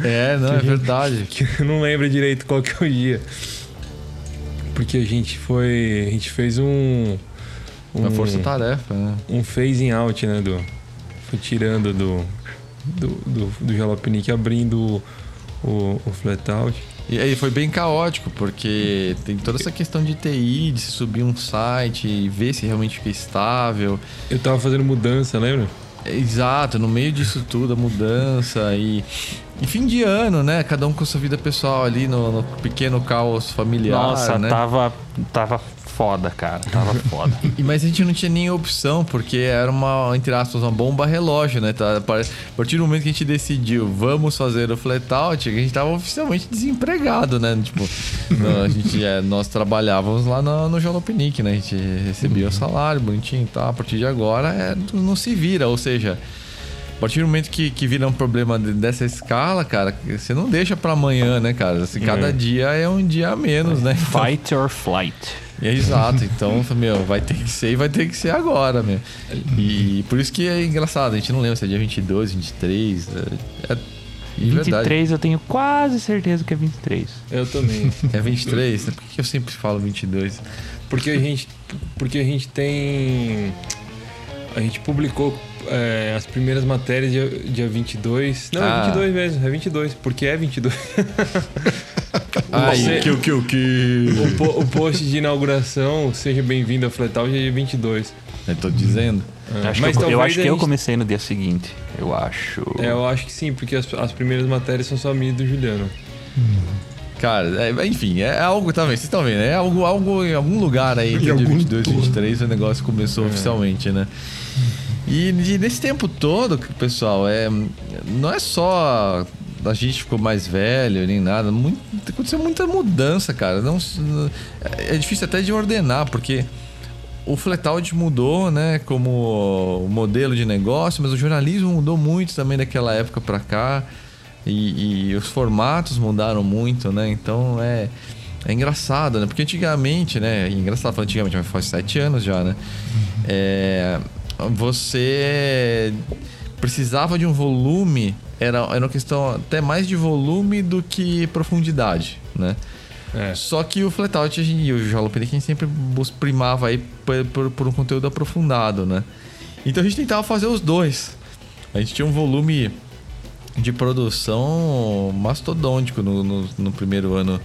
É, não, é verdade. que não lembra direito qual que é o dia. porque a gente foi. A gente fez um. um Uma força-tarefa, né? Um phasing out, né? Do, foi tirando do. Do, do, do Jalopnik, abrindo o, o flat out. E aí foi bem caótico, porque tem toda essa questão de TI, de se subir um site e ver se realmente fica estável. Eu tava fazendo mudança, lembra? Exato, no meio disso tudo, a mudança e, e fim de ano, né? Cada um com sua vida pessoal ali no, no pequeno caos familiar, Nossa, né? tava, tava foda, cara. Tava foda. E, mas a gente não tinha nem opção, porque era uma, entre aspas, uma bomba relógio, né? Tá, a partir do momento que a gente decidiu, vamos fazer o flat out, a gente tava oficialmente desempregado, né? Tipo, a gente, é, nós trabalhávamos lá no, no Jalopnik, né? A gente recebia o salário bonitinho e tal. A partir de agora, é, não se vira, ou seja... A partir do momento que, que vira um problema dessa escala, cara, você não deixa para amanhã, né, cara? Assim, cada É. dia é um dia a menos, né? Então- Fight or flight. É exato, então, meu, vai ter que ser e vai ter que ser agora, meu. E por isso que é engraçado, a gente não lembra se é dia 22, 23. É, é, de verdade. 23 eu tenho quase certeza que é 23. Eu também. É 23, né? Por que eu sempre falo 22? Porque a gente, porque a gente tem. A gente publicou é, as primeiras matérias dia, dia 22. Não, Ah. é 22 mesmo, é 22, porque é 22. Ai, Você- que o que o que. o, po- o post de inauguração, seja bem-vindo ao Fletal, é dia 22. Eu tô dizendo. É, Acho mas que eu, eu acho que a eu gente- comecei no dia seguinte. Eu acho. É, eu acho que sim, porque as, as primeiras matérias são só minha e do Juliano. Cara, é- enfim, é algo também, vocês estão vendo, é algo, algo em algum lugar aí, algum 22 e torno. 23, o negócio começou oficialmente, né? E, e nesse tempo todo, pessoal, é, não é só a gente ficou mais velho nem nada, muito, aconteceu muita mudança, cara. Não, é difícil até de ordenar, porque o Flatout mudou, né, como modelo de negócio, mas o jornalismo mudou muito também daquela época pra cá. E, e os formatos mudaram muito, né? Então é, é engraçado, né? Porque antigamente, né? Engraçado falar antigamente, mas faz sete anos já, né? É, você precisava de um volume, era, era uma questão até mais de volume do que profundidade, né? É. Só que o Flatout e o Jalopnik sempre primava aí por, por, por um conteúdo aprofundado, né? Então a gente tentava fazer os dois. A gente tinha um volume de produção mastodôntico no, no, no primeiro ano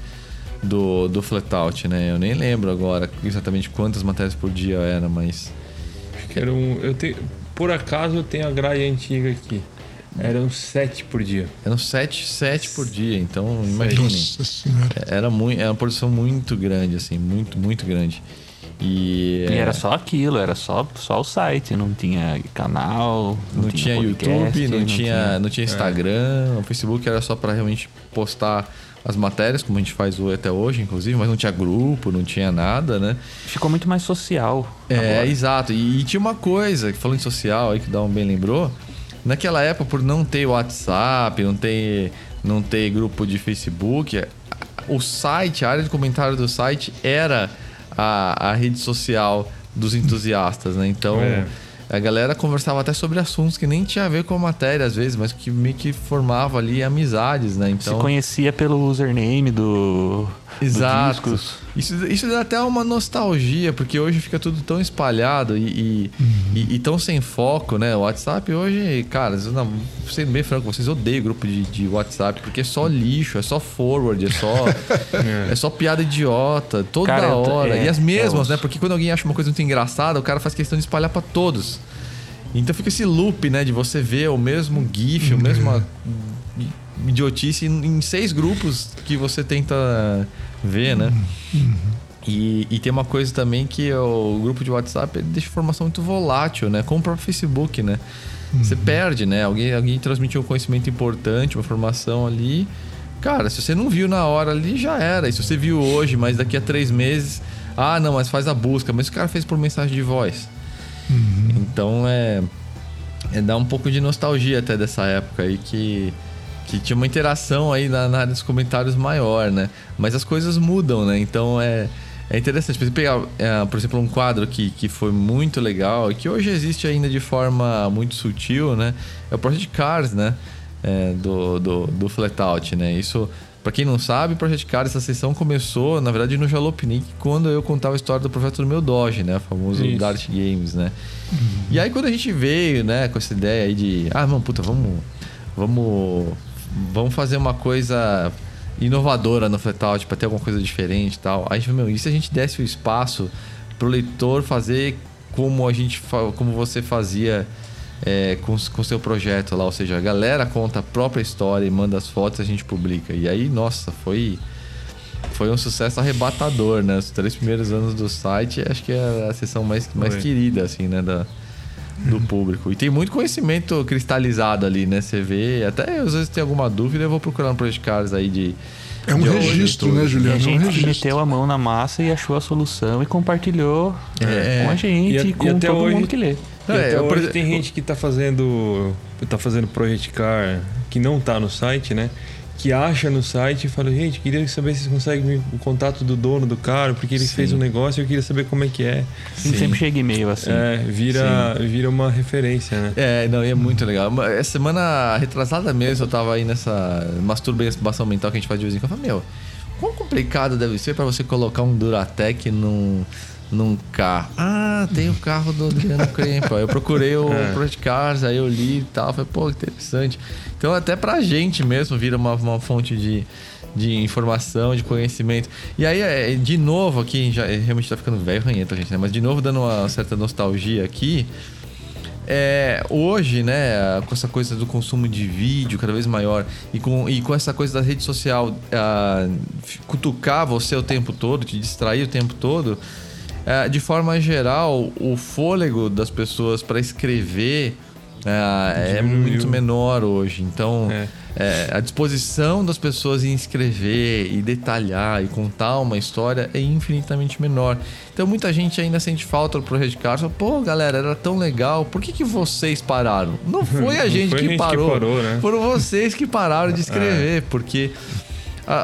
do, do Flatout, né? Eu nem lembro agora exatamente quantas matérias por dia era, mas... Que era um. Eu tenho, por acaso eu tenho a grade antiga aqui. Eram sete por dia. Eram sete, sete por dia, então imaginem. Nossa senhora. Era, muito, era uma produção muito grande, assim, muito, muito grande. E, E é, era só aquilo, era só, só o site, não tinha canal, não, tinha, podcast, YouTube, não, tinha, não tinha Instagram, o Facebook era só pra realmente postar as matérias, como a gente faz até hoje, inclusive, mas não tinha grupo, não tinha nada, né? Ficou muito mais social. É, agora. exato. E, e tinha uma coisa, falando de social aí que o Dal bem lembrou, naquela época, por não ter WhatsApp, não ter, não ter grupo de Facebook, o site, a área de comentário do site era a, a rede social dos entusiastas, né? Então. É. A galera conversava até sobre assuntos que nem tinha a ver com a matéria, às vezes, mas que meio que formava ali amizades, né? Então, Se conhecia pelo username do, do Exato. discos. Isso, isso dá até uma nostalgia, porque hoje fica tudo tão espalhado e, e, e- e tão sem foco, né? O WhatsApp hoje, cara, não, sendo bem franco, vocês odeiam grupo de, de WhatsApp, porque é só lixo, é só forward, é só, é só piada idiota, toda Cara, hora. é, e as mesmas, eu- né? Porque quando alguém acha uma coisa muito engraçada, o cara faz questão de espalhar pra todos. Então fica esse loop, né? De você ver o mesmo GIF, o mesmo idiotice em, seis grupos que você tenta ver, né? E, e tem uma coisa também que o grupo de WhatsApp deixa informação muito volátil, né? Como o próprio Facebook, né? Você perde, né? Alguém, alguém transmitiu um conhecimento importante, uma informação ali. Cara, se você não viu na hora ali, já era. E se você viu hoje, mas daqui a três meses. Ah, não, mas faz a busca. Mas o cara fez por mensagem de voz. Então é. É dar um pouco de nostalgia até dessa época aí que. Que tinha uma interação aí na, na área dos comentários maior, né? Mas as coisas mudam, né? Então é. É interessante. Por exemplo, pegar, é, por exemplo, um quadro que, que foi muito legal e que hoje existe ainda de forma muito sutil, né? É o Project Cars, né? É, do, do, do Flatout, né? Isso Pra quem não sabe, Project Cars, essa sessão começou, na verdade, no Jalopnik, quando eu contava a história do projeto do meu Doge, né? O famoso Isso. Dart Games, né? E aí quando a gente veio, né, com essa ideia aí de, ah, não, puta, vamos vamos vamos fazer uma coisa inovadora no Flatout para ter alguma coisa diferente e tal. Aí a gente falou, meu, e se a gente desse o espaço pro leitor fazer como a gente como você fazia é, com o seu projeto lá, ou seja, a galera conta a própria história e manda as fotos e a gente publica. E aí, nossa, foi foi um sucesso arrebatador, né? Os três primeiros anos do site, acho que é a sessão mais, mais Foi. querida, assim, né? Da, do público. E tem muito conhecimento cristalizado ali, né? Você vê, até às vezes tem alguma dúvida, eu vou procurar no Project Cars aí de. É um de registro, né, E Juliano? a É um gente que registro. meteu a mão na massa e achou a solução e compartilhou É. com a gente E a- e e com até todo hoje- mundo que lê. E É, até eu, hoje tem gente que tá fazendo. tá fazendo Project Car que não tá no site, né? Que acha no site e fala, gente, queria saber se vocês conseguem o contato do dono do carro, porque ele Sim. fez um negócio e eu queria saber como é que é. Sim. Sempre chega e-mail assim. É, vira, vira uma referência, né? É, não, e é muito legal. Essa semana retrasada mesmo, eu tava aí nessa masturbação mental que a gente faz de vez em quando. Eu falei, meu, quão complicado deve ser pra você colocar um Duratec num, num carro? Ah, tem o carro do Adriano Krempa. Eu procurei o É. Project Cars, aí eu li e tal. Falei, pô, interessante. Então, até pra gente mesmo vira uma, uma fonte de, de informação, de conhecimento. E aí, é, de novo aqui, já realmente tá ficando velho ranhento, gente, né? Mas de novo, dando uma certa nostalgia aqui. É, hoje, né, com essa coisa do consumo de vídeo cada vez maior e com, e com essa coisa da rede social f- cutucar você o tempo todo, te distrair o tempo todo, ah, de forma geral, o fôlego das pessoas para escrever ah, é muito menor hoje. Então, É. é, a disposição das pessoas em escrever e detalhar e contar uma história é infinitamente menor. Então muita gente ainda sente falta do Project Cars. Fala, Pô, galera, era tão legal. Por que, que vocês pararam? Não foi a Não gente, foi que, gente que parou. parou, né? Foram vocês que pararam de escrever, porque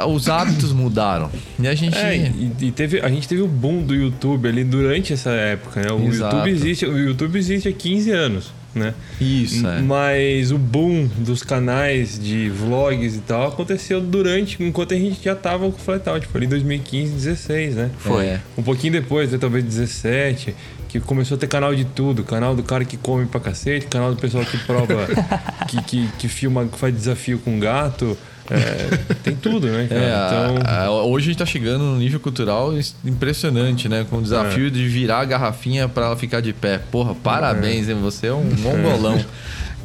os hábitos mudaram. E a gente. É, e, e teve, a gente teve o boom do YouTube ali durante essa época, né? O Exato. YouTube existe, o YouTube existe há 15 anos, né? Isso, é. Mas o boom dos canais de vlogs e tal aconteceu durante, enquanto a gente já tava com o Flatout, tipo ali 2015, 16, né? Foi. É. Um pouquinho depois, né, talvez 17, que começou a ter canal de tudo. Canal do cara que come pra cacete, canal do pessoal que prova, que, que, que filma, que faz desafio com gato. É, tem tudo, né, cara? É, a- então, a- hoje a gente tá chegando num nível cultural impressionante, né? Com o desafio de virar a garrafinha pra ela ficar de pé. Porra, parabéns, hein? Você é um mongolão.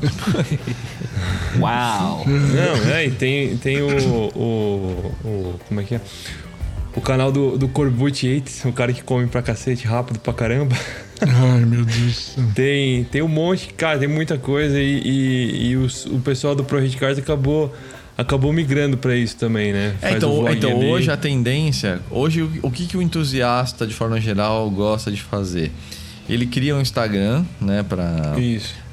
Uau! Não, é, e tem, tem o, o, o- Como é que é? O canal do, do Corbucci Yates, o cara que come pra cacete rápido pra caramba. Ai, meu Deus. Tem, tem um monte, cara, tem muita coisa e, e, e os- o pessoal do Project Cars acabou, acabou migrando pra isso também, né? É, então, então ali. hoje a tendência, hoje o, o que, que o entusiasta de forma geral gosta de fazer? Ele cria um Instagram, né, para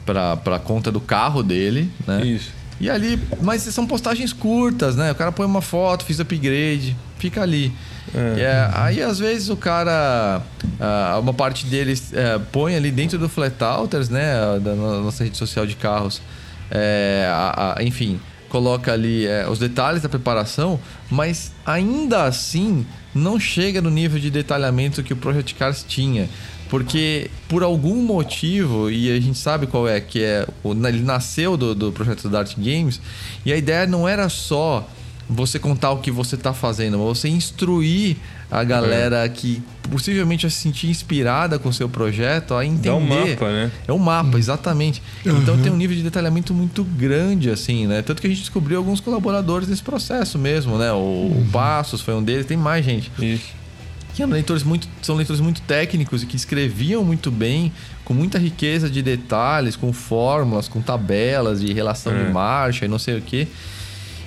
para para conta do carro dele, né? isso. E ali, mas são postagens curtas, né? O cara põe uma foto, fiz upgrade, fica ali. É. É, aí às vezes o cara, ah, uma parte deles é, põe ali dentro do Flatout, né? Da no- nossa rede social de carros, é, a- a- enfim, coloca ali é, os detalhes da preparação, mas ainda assim não chega no nível de detalhamento que o Project Cars tinha. Porque por algum motivo, e a gente sabe qual é, que é. Ele nasceu do, do projeto Dart Games, e a ideia não era só você contar o que você está fazendo, mas você instruir a galera que possivelmente vai se sentir inspirada com o seu projeto a entender. Dá um mapa, né? É um mapa, exatamente. Então tem um nível de detalhamento muito grande, assim, né? Tanto que a gente descobriu alguns colaboradores nesse processo mesmo, né? O, o Passos foi um deles, tem mais gente Isso. que eram leitores muito, são leitores muito técnicos e que escreviam muito bem, com muita riqueza de detalhes, com fórmulas, com tabelas de relação É. de marcha e não sei o quê.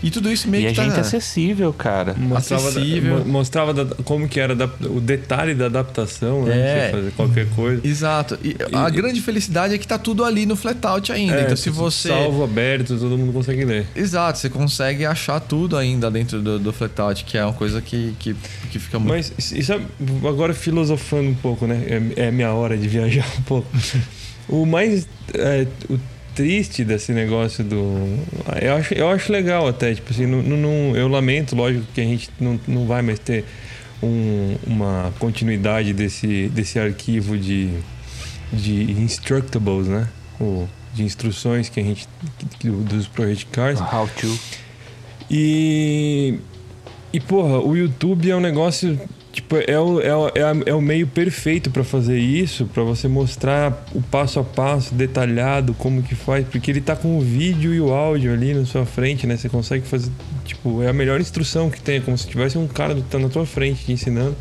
E tudo isso meio E a que tá... gente acessível, cara. Mostrava, da- Acessível. mo- mostrava da- como que era adap- o detalhe da adaptação, né? É. Você fazer qualquer coisa. Exato. E a E- grande felicidade é que tá tudo ali no Flatout ainda. É, então se você... Salvo aberto, todo mundo consegue ler. Exato, você consegue achar tudo ainda dentro do, do Flatout, que é uma coisa que, que, que fica muito... Mas, e sabe, agora filosofando um pouco, né? É, é minha hora de viajar um pouco. O mais. é, o triste desse negócio do. Eu acho, eu acho legal até, tipo assim, não, não, eu lamento, lógico, que a gente não, não vai mais ter um, uma continuidade desse, desse arquivo de, de instructables, né? O, de instruções que a gente. Dos Project Cars. How to. E. E, porra, o YouTube é um negócio Tipo, é o, é o, é o meio perfeito para fazer isso, para você mostrar o passo a passo detalhado, como que faz, porque ele tá com o vídeo e o áudio ali na sua frente, né? Você consegue fazer, tipo, é a melhor instrução que tem, é como se tivesse um cara tá na tua frente te ensinando.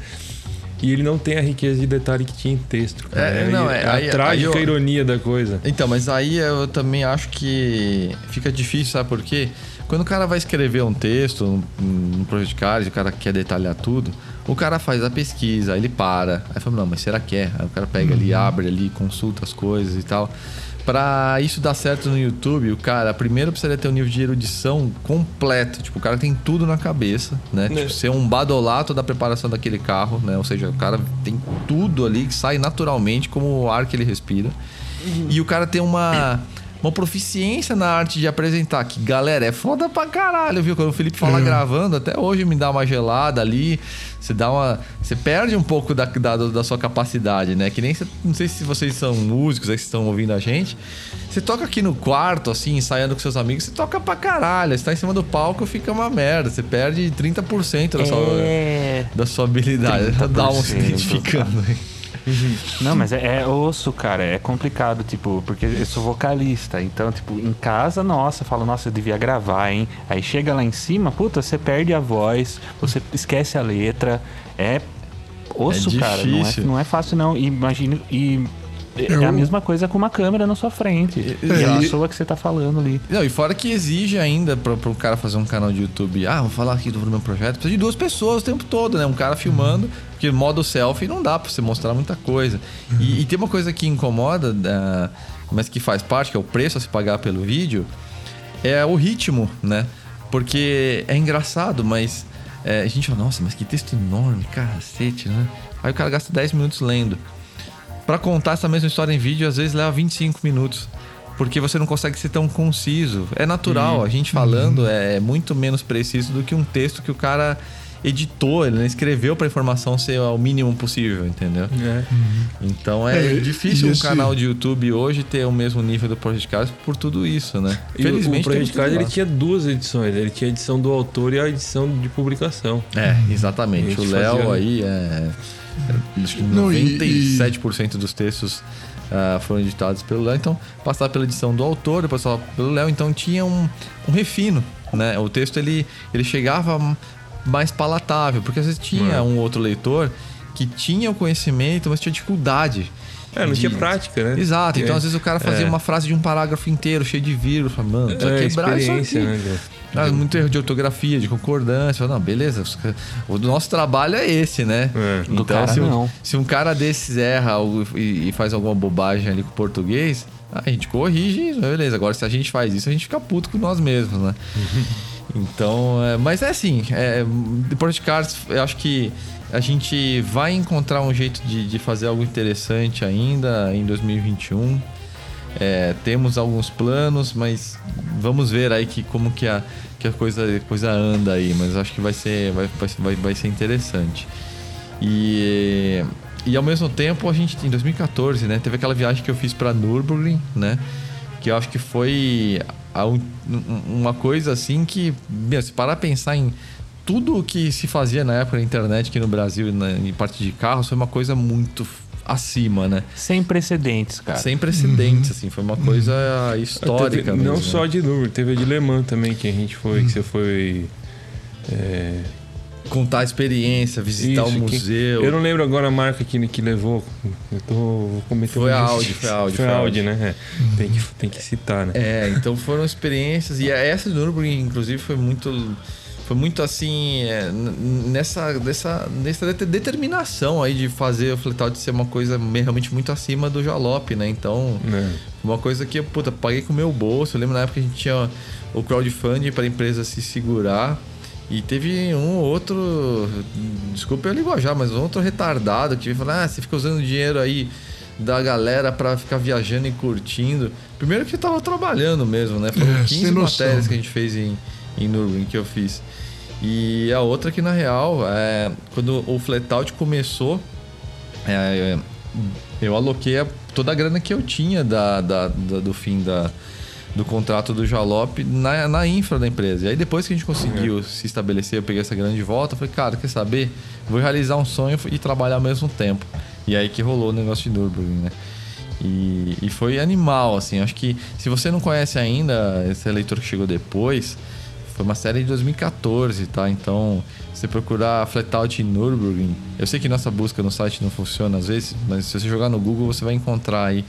E ele não tem a riqueza de detalhe que tinha em texto. Cara. É, não, é, é a aí- trágica aí eu- ironia da coisa. Então, mas aí eu também acho que fica difícil, sabe por quê? Quando o cara vai escrever um texto um, um Project Card, o cara quer detalhar tudo, o cara faz a pesquisa, ele para, aí fala, não, mas será que é? Aí o cara pega ali, abre ali, consulta as coisas e tal. Pra isso dar certo no YouTube, o cara primeiro precisaria ter um nível de erudição completo. Tipo, o cara tem tudo na cabeça, né? Né. Tipo, ser um badolato da preparação daquele carro, né? Ou seja, o cara tem tudo ali que sai naturalmente como o ar que ele respira. E o cara tem uma, uma proficiência na arte de apresentar. Que, galera, é foda pra caralho, viu? Quando o Felipe fala gravando, até hoje me dá uma gelada ali. Você dá uma. Você perde um pouco da, da, da sua capacidade, né? Que nem. cê- não sei se vocês são músicos aí que estão ouvindo a gente. Você toca aqui no quarto, assim, ensaiando com seus amigos, você toca pra caralho. Você tá em cima do palco, fica uma merda. Você perde 30% da sua, É. da sua habilidade. Dá um se 30%, identificando aí. Não, mas é, é osso, cara. É complicado, tipo, porque eu sou vocalista. Então, tipo, em casa, nossa, eu falo, nossa, eu devia gravar, hein? Aí chega lá em cima, puta, você perde a voz, você esquece a letra. É osso, É cara. Não é, difícil. não é fácil, não. E Imagine. E é Eu- a mesma coisa com uma câmera na sua frente. E É, a e- pessoa que você tá falando ali. Não, e fora que exige ainda pra, pra um cara fazer um canal de YouTube. Ah, vou falar aqui do meu projeto. Precisa de duas pessoas o tempo todo, né? Um cara filmando, porque modo selfie não dá pra você mostrar muita coisa. E, e tem uma coisa que incomoda, mas que faz parte, que é o preço a se pagar pelo vídeo, é o ritmo, né? Porque é engraçado, mas é, a gente fala, nossa, mas que texto enorme, cacete, né? Aí o cara gasta 10 minutos lendo. Pra contar essa mesma história em vídeo, às vezes leva 25 minutos. Porque você não consegue ser tão conciso. É natural, a gente falando é muito menos preciso do que um texto que o cara editou, ele escreveu pra informação ser o mínimo possível, entendeu? É. Então é, É, difícil um esse- canal de YouTube hoje ter o mesmo nível do Project Cars por tudo isso, né? E o- o Card ele tinha duas edições. Ele tinha a edição do autor e a edição de publicação. É, exatamente. O Léo aí é. é, Acho que Não, e- 97% dos textos ah, foram editados pelo Léo. Então, passava pela edição do autor, depois passava pelo Léo. Então, tinha um, um refino, né? O texto ele, ele chegava mais palatável, porque às vezes tinha É. um outro leitor que tinha o conhecimento, mas tinha dificuldade. É, não de- tinha prática, né? Exato, então É. às vezes o cara fazia É. uma frase de um parágrafo inteiro, cheio de vírgula, fala, mano, precisa É, quebrar isso aqui. né? Ah, muito erro de ortografia, de concordância. Não, beleza. O nosso trabalho é esse, né? É. Do cara, se, um, não. se um cara desses erra algo e, e faz alguma bobagem ali com o português, a gente corrige, beleza. Agora, se a gente faz isso, a gente fica puto com nós mesmos, né? então, é, mas é assim, é, depois de Cars, eu acho que a gente vai encontrar um jeito de, de fazer algo interessante ainda em 2021. É, temos alguns planos, mas vamos ver aí que, como que a, que a coisa, coisa anda aí. Mas acho que vai ser, vai, vai, vai ser interessante. E, e ao mesmo tempo, a gente, em 2014, né, teve aquela viagem que eu fiz para Nürburgring, né? Que eu acho que foi a um- uma coisa assim que, meu, se parar a pensar em tudo o que se fazia na época na internet aqui no Brasil, na, em parte de carros, foi uma coisa muito acima, né? Sem precedentes, cara. Sem precedentes, assim, foi uma coisa histórica Teve- não mesmo, só né? de número, teve a de Le Mans também, que a gente foi, que você foi. é, Contar a experiência, visitar isso, o que- museu. eu não lembro agora a marca que, que levou. Eu tô vou cometer Foi a. Audi, foi a Audi, Foi foi a Audi, né? É, tem, que, tem que citar, né? É, então foram experiências. E essa do Nürburgring, inclusive, foi muito. Foi muito assim. é, nessa, nessa, nessa det- determinação aí de fazer o fletal de ser uma coisa realmente muito acima do Jalop, né? Então. É. Uma coisa que eu, puta, paguei com o meu bolso. Eu lembro na época que a gente tinha o crowdfunding para a empresa se segurar. E teve um ou outro, desculpa eu linguajar, mas um outro retardado que veio falar: ah, você fica usando dinheiro aí da galera para ficar viajando e curtindo. Primeiro que eu tava trabalhando mesmo, né? Foram É, 15 sem noção. matérias que a gente fez em, em Nürburgring que eu fiz. E a outra que, na real, é, quando o Flatout começou, é, eu aloquei a- toda a grana que eu tinha da, da- da- do fim da, do contrato do Jalop na, na infra da empresa. E aí depois que a gente conseguiu se estabelecer, eu peguei essa grana de volta, falei, cara, quer saber? Vou realizar um sonho e trabalhar ao mesmo tempo. E aí que rolou o negócio de Nürburgring, né? E, e foi animal, assim. Acho que se você não conhece ainda, esse eleitor que chegou depois, foi uma série de 2014, tá? Então, se você procurar Flatout em Nürburgring, eu sei que nossa busca no site não funciona às vezes, mas se você jogar no Google, você vai encontrar aí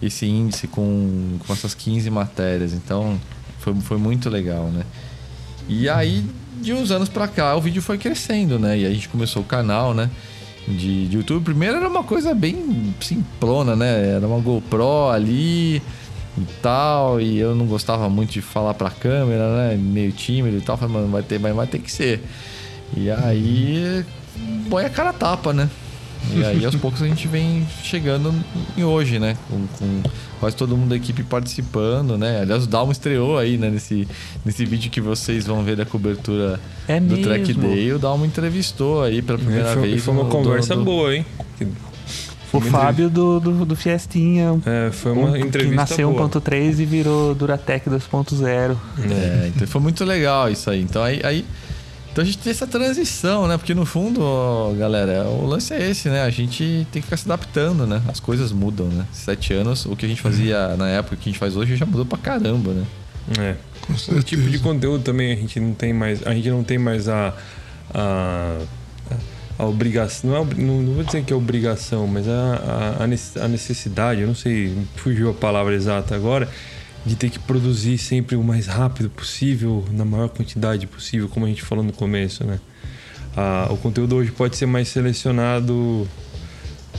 esse índice com, com essas 15 matérias. Então, foi, foi muito legal, né? E aí, de uns anos pra cá, o vídeo foi crescendo, né? E a gente começou o canal, né? De, de YouTube. Primeiro era uma coisa bem simplona, né? Era uma GoPro ali e tal. E eu não gostava muito de falar pra câmera, né? Meio tímido e tal. Falei, mano, vai ter, vai, vai ter que ser. E aí, põe a cara tapa, né? E aí, aos poucos, a gente vem chegando em hoje, né? Com, com quase todo mundo da equipe participando, né? Aliás, o Dalmo estreou aí, né? Nesse, nesse vídeo que vocês vão ver da cobertura É do mesmo. Track Day. O Dalmo entrevistou aí pela primeira foi, vez. foi uma conversa do- boa, hein? Que- O Fábio do, do, do Fiestinha. É, foi uma um- entrevista que nasceu boa. 1.3 e virou Duratec 2.0. É, então foi muito legal isso aí. Então aí, aí- então a gente tem essa transição, né? Porque no fundo, ó, galera, o lance é esse, né? A gente tem que ficar se adaptando, né? As coisas mudam, né? Sete anos, o que a gente fazia na época, o que a gente faz hoje já mudou pra caramba, né? É. Com O tipo de conteúdo também a gente não tem mais. A gente não tem mais a. a a obrigação, não, é, não, não vou dizer que é obrigação, mas a, a- a necessidade, eu não sei, fugiu a palavra exata agora, de ter que produzir sempre o mais rápido possível, na maior quantidade possível, como a gente falou no começo, né? Ah, o conteúdo hoje pode ser mais selecionado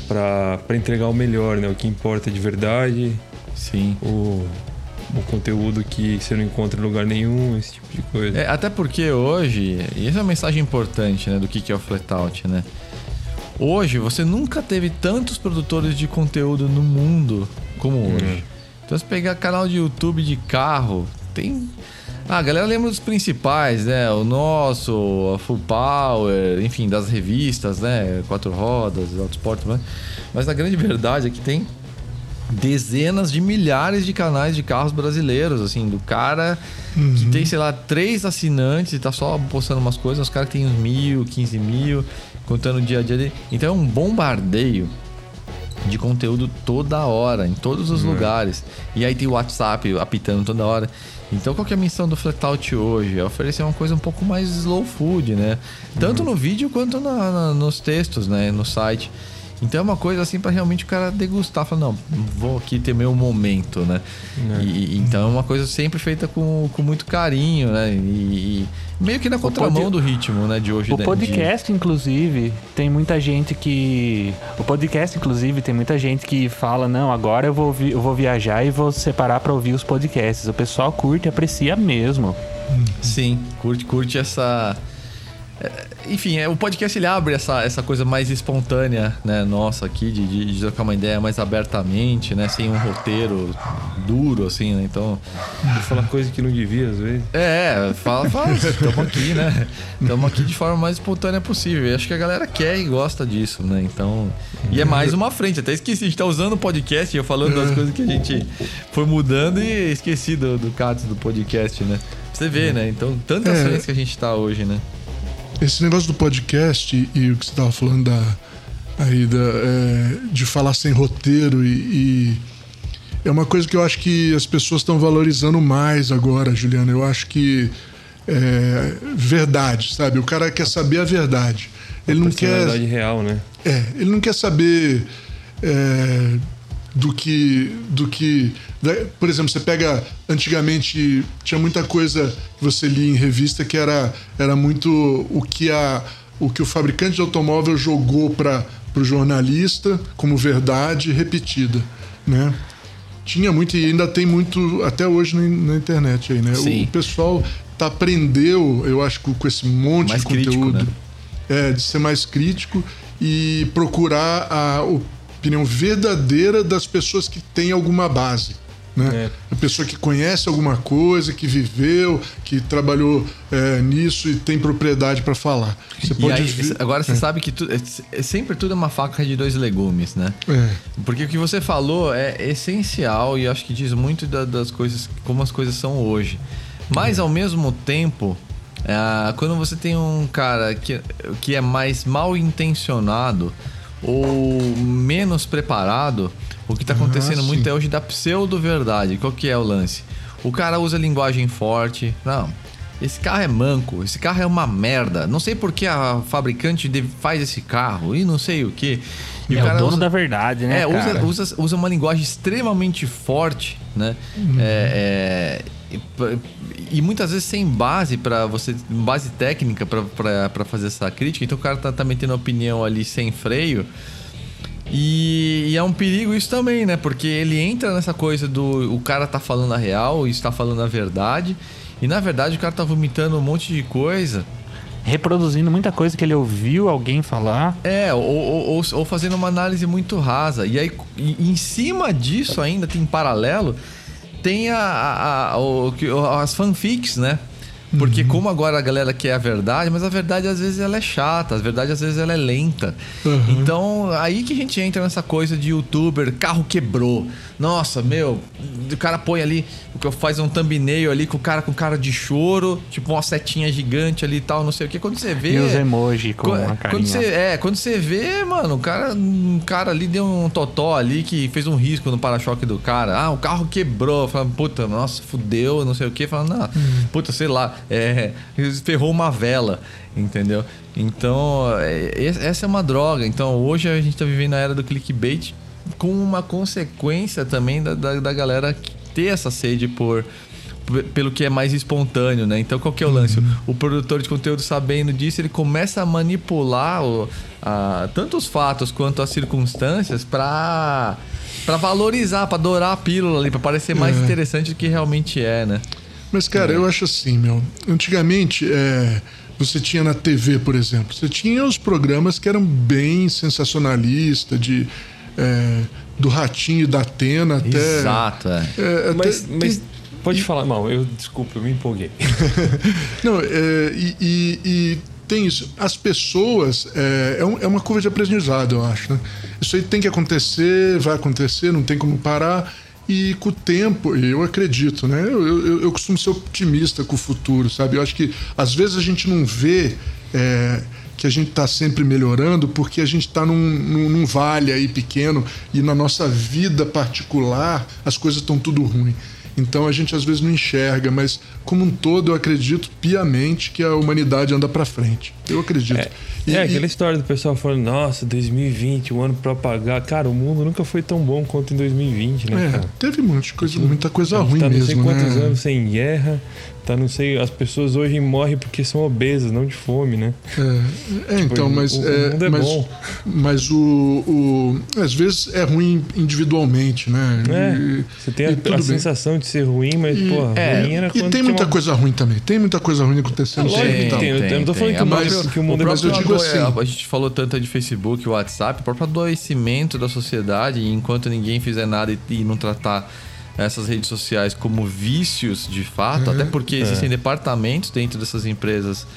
para entregar o melhor, né? O que importa de verdade, Sim. o, o conteúdo que você não encontra em lugar nenhum, esse tipo de coisa. É, até porque hoje, e essa é uma mensagem importante, né, do que que é o Flatout, né? Hoje você nunca teve tantos produtores de conteúdo no mundo como hoje. Então se pegar canal de YouTube de carro, tem ah, a galera lembra dos principais, né? O nosso, a Full Power, enfim, das revistas, né? Quatro Rodas, Autosport, né? mas a grande verdade é que tem dezenas de milhares de canais de carros brasileiros, assim, do cara que tem, sei lá, três assinantes e tá só postando umas coisas, os caras que tem uns mil, quinze mil, contando o dia a dia dele. Então é um bombardeio de conteúdo toda hora, em todos os lugares. E aí tem o WhatsApp apitando toda hora. Então qual que é a missão do Flatout hoje? É oferecer uma coisa um pouco mais slow food, né? Tanto no vídeo quanto na- na- nos textos, né? No site. Então é uma coisa assim para realmente o cara degustar, falar, não, vou aqui ter meu momento, né? É. E, então é uma coisa sempre feita com, com muito carinho, né? E, e meio que na contramão pod- do ritmo, né? De hoje. O podcast, inclusive, tem muita gente que. O podcast, inclusive, tem muita gente que fala: não, agora eu vou, vi- eu vou viajar e vou separar pra ouvir os podcasts. O pessoal curte e aprecia mesmo. De, sim, curte, curte essa. É, Enfim, é, o podcast ele abre essa, essa coisa mais espontânea, né, nossa aqui, de, de, de trocar uma ideia mais abertamente, né, sem um roteiro duro, assim, né, então... Falar coisa que não devia, às vezes. É, fala, fala, estamos aqui, né? Estamos aqui de forma mais espontânea possível. E acho que a galera quer e gosta disso, né? Então. E é mais uma frente. Até esqueci, a gente tá usando o podcast e eu falando das coisas que a gente foi mudando e esqueci do, do Catos do podcast, né? Pra Você vê, né? Então, tantas É. frentes que a gente tá hoje, né? Esse negócio do podcast e, e o que você estava falando da, aí da, é, de falar sem roteiro e, e é uma coisa que eu acho que as pessoas estão valorizando mais agora, Juliana. Eu acho que é, verdade, sabe? O cara quer saber a verdade. Ele não quer Personalidade real, né? é, ele não quer saber é, do que. do que. da- por exemplo, você pega. Antigamente tinha muita coisa que você lia em revista que era, era muito o que, a, o que o fabricante de automóvel jogou para o jornalista como verdade repetida. Né? Tinha muito e ainda tem muito até hoje na, internet aí, né? Sim. O pessoal tá aprendeu, eu acho, com, com esse monte Mais de crítico, conteúdo né? é, de ser mais crítico e procurar a opinião verdadeira das pessoas que têm alguma base. Né? É. A pessoa que conhece alguma coisa, que viveu, que trabalhou é, nisso e tem propriedade para falar. Você pode aí, agora você sabe que tu- é- é sempre tudo é uma faca de dois legumes, né? É. Porque o que você falou é essencial e acho que diz muito da- das coisas, como as coisas são hoje. Mas ao mesmo tempo, quando você tem um cara que, que é mais mal intencionado ou menos preparado, o que está acontecendo Ah, sim. muito é hoje da pseudo-verdade. Qual que é o lance? O cara usa linguagem forte. Não, esse carro é manco, esse carro é uma merda. Não sei por que a fabricante faz esse carro e não sei o que. E é o dono usa- da verdade, né? é, usa, cara? usa, usa uma linguagem extremamente forte, né? É, é, e, e muitas vezes sem base para você, base técnica para fazer essa crítica. Então o cara tá, tá metendo opinião ali sem freio. E, e é um perigo isso também, né? Porque ele entra nessa coisa do o cara tá falando a real e está falando a verdade. E na verdade o cara tá vomitando um monte de coisa. Reproduzindo muita coisa que ele ouviu alguém falar. É, ou, ou, ou- fazendo uma análise muito rasa. E aí, em cima disso ainda, tem em paralelo, tem a, a- a- o as fanfics, né? Porque como agora a galera quer a verdade, mas a verdade às vezes ela é chata, a verdade às vezes ela é lenta. Então, aí que a gente entra nessa coisa de youtuber, carro quebrou. Nossa, meu, o cara põe ali, faz um thumbnail ali com o cara com cara de choro, tipo uma setinha gigante ali e tal, não sei o que. Quando você vê. E os emoji com quando carinha. você, é, quando você vê, mano, o cara, um cara ali deu um totó ali que fez um risco no para-choque do cara. Ah, o carro quebrou. Falando, puta, nossa, fudeu, não sei o que. Falando, não, puta, sei lá, é, ferrou uma vela, entendeu? Então, é, es- essa é uma droga. Então, hoje a gente tá vivendo a era do clickbait com uma consequência também da, da, da galera ter essa sede por pelo que é mais espontâneo, né? Então qual que é o lance? O produtor de conteúdo sabendo disso, ele começa a manipular o- a- tanto os fatos quanto as circunstâncias para para valorizar, para dourar a pílula ali, para parecer mais É. interessante do que realmente é, né? Mas, cara, eu acho assim, meu. Antigamente, é, você tinha na TV, por exemplo, você tinha os programas que eram bem sensacionalistas, de. é, do Ratinho e da Atena até. Exato, é. é, até- Mas, tem- mas pode falar, mal, eu desculpa, eu me empolguei. Não, é, e, e- e tem isso. As pessoas. É, é, um- é uma curva de aprendizado, eu acho. Né? Isso aí tem que acontecer, vai acontecer, não tem como parar. E com o tempo, eu acredito, né? Eu, eu, eu costumo ser otimista com o futuro, sabe? Eu acho que às vezes a gente não vê é, que a gente está sempre melhorando porque a gente está num, num, num vale aí pequeno e na nossa vida particular as coisas estão tudo ruim. Então a gente às vezes não enxerga, mas como um todo eu acredito piamente que a humanidade anda para frente. Eu acredito. É, E- é e- aquela história do pessoal falando, nossa, 2020, um ano pra pagar. Cara, o mundo nunca foi tão bom quanto em 2020, né, é, teve de coisa, muita coisa ruim tá não sei mesmo, quantos né? anos sem guerra, tá não sei, as pessoas hoje morrem porque são obesas, não de fome, né? É, é, então, mas, o- o é, mundo é mas, bom. mas o, o- às vezes é ruim individualmente, né? É, E- você tem a, a sensação de ser ruim, mas, E- pô, é, ruim era E tem muita uma- coisa ruim também. Tem muita coisa ruim acontecendo É lógico sempre que e tal. tem, eu não tô falando que o A mundo- própria- que o mundo é o Mas eu próprio digo assim- A gente falou tanto de Facebook, WhatsApp, o próprio adoecimento da sociedade, enquanto ninguém fizer nada e, e não tratar essas redes sociais como vícios de fato, até porque existem departamentos dentro dessas empresas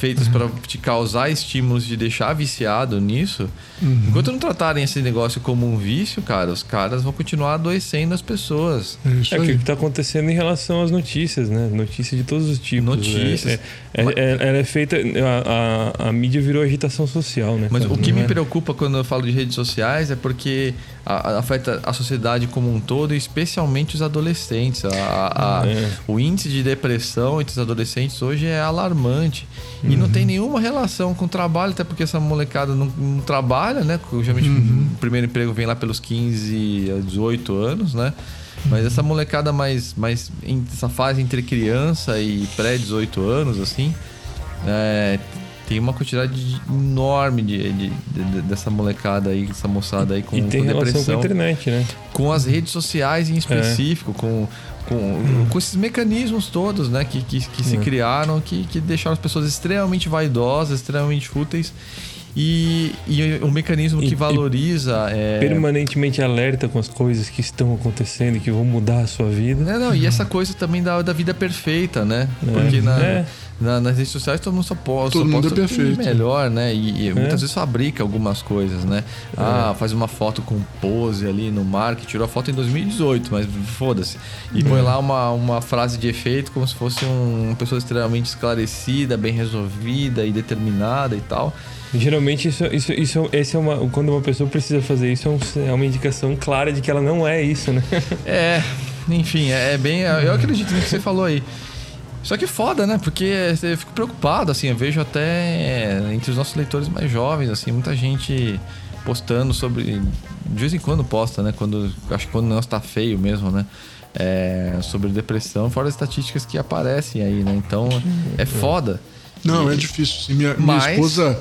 feitas para te causar estímulos de deixar viciado nisso. Enquanto não tratarem esse negócio como um vício, cara, os caras vão continuar adoecendo as pessoas. É É o que está acontecendo em relação às notícias, né? Notícias de todos os tipos. Notícias. É, é- é- ela é feita. A, a- a mídia virou agitação social, né? Mas cara? o que Não me é- preocupa quando eu falo de redes sociais é porque a- a- afeta a sociedade como um todo, e especialmente os adolescentes. A- a- É. O índice de depressão entre os adolescentes hoje é alarmante. E não tem nenhuma relação com o trabalho, até porque essa molecada não, não trabalha, né? Geralmente o primeiro emprego vem lá pelos 15 a 18 anos, né? Mas essa molecada mais, mais essa fase entre criança e pré-18 anos, assim, é, tem uma quantidade de- enorme de, de- de- dessa molecada aí, dessa moçada aí com, E tem com relação depressão. com a internet, né? Com as redes sociais em específico, com, com, com esses mecanismos todos, né? Que, que, que se É. criaram, que, que deixaram as pessoas extremamente vaidosas, extremamente fúteis. E, e um mecanismo E- que valoriza. é, Permanentemente alerta com as coisas que estão acontecendo e que vão mudar a sua vida. Não, não, e essa coisa também da, da vida perfeita, né? Porque na, É. na- nas redes sociais todo mundo só posta, Todo só mundo posta é o que perfeito. melhor, né? E, e muitas É. vezes fabrica algumas coisas, né? Ah, faz uma foto com pose ali no mar, que tirou a foto em 2018, mas foda-se. E põe lá uma, uma frase de efeito como se fosse um- uma pessoa extremamente esclarecida, bem resolvida e determinada e tal. Geralmente isso, isso, isso esse é uma, quando uma pessoa precisa fazer isso é, um- é uma indicação clara de que ela não é isso, né? É, enfim, é, é bem. Eu acredito no que você falou aí. Só que foda, né? Porque eu fico preocupado, assim, eu vejo até entre os nossos leitores mais jovens, assim, muita gente postando sobre. De vez em quando posta, né? Quando. Acho que quando o negócio tá feio mesmo, né? É, sobre depressão, fora as estatísticas que aparecem aí, né? Então é foda. Não, é difícil. sim. Minha, minha Mas- esposa,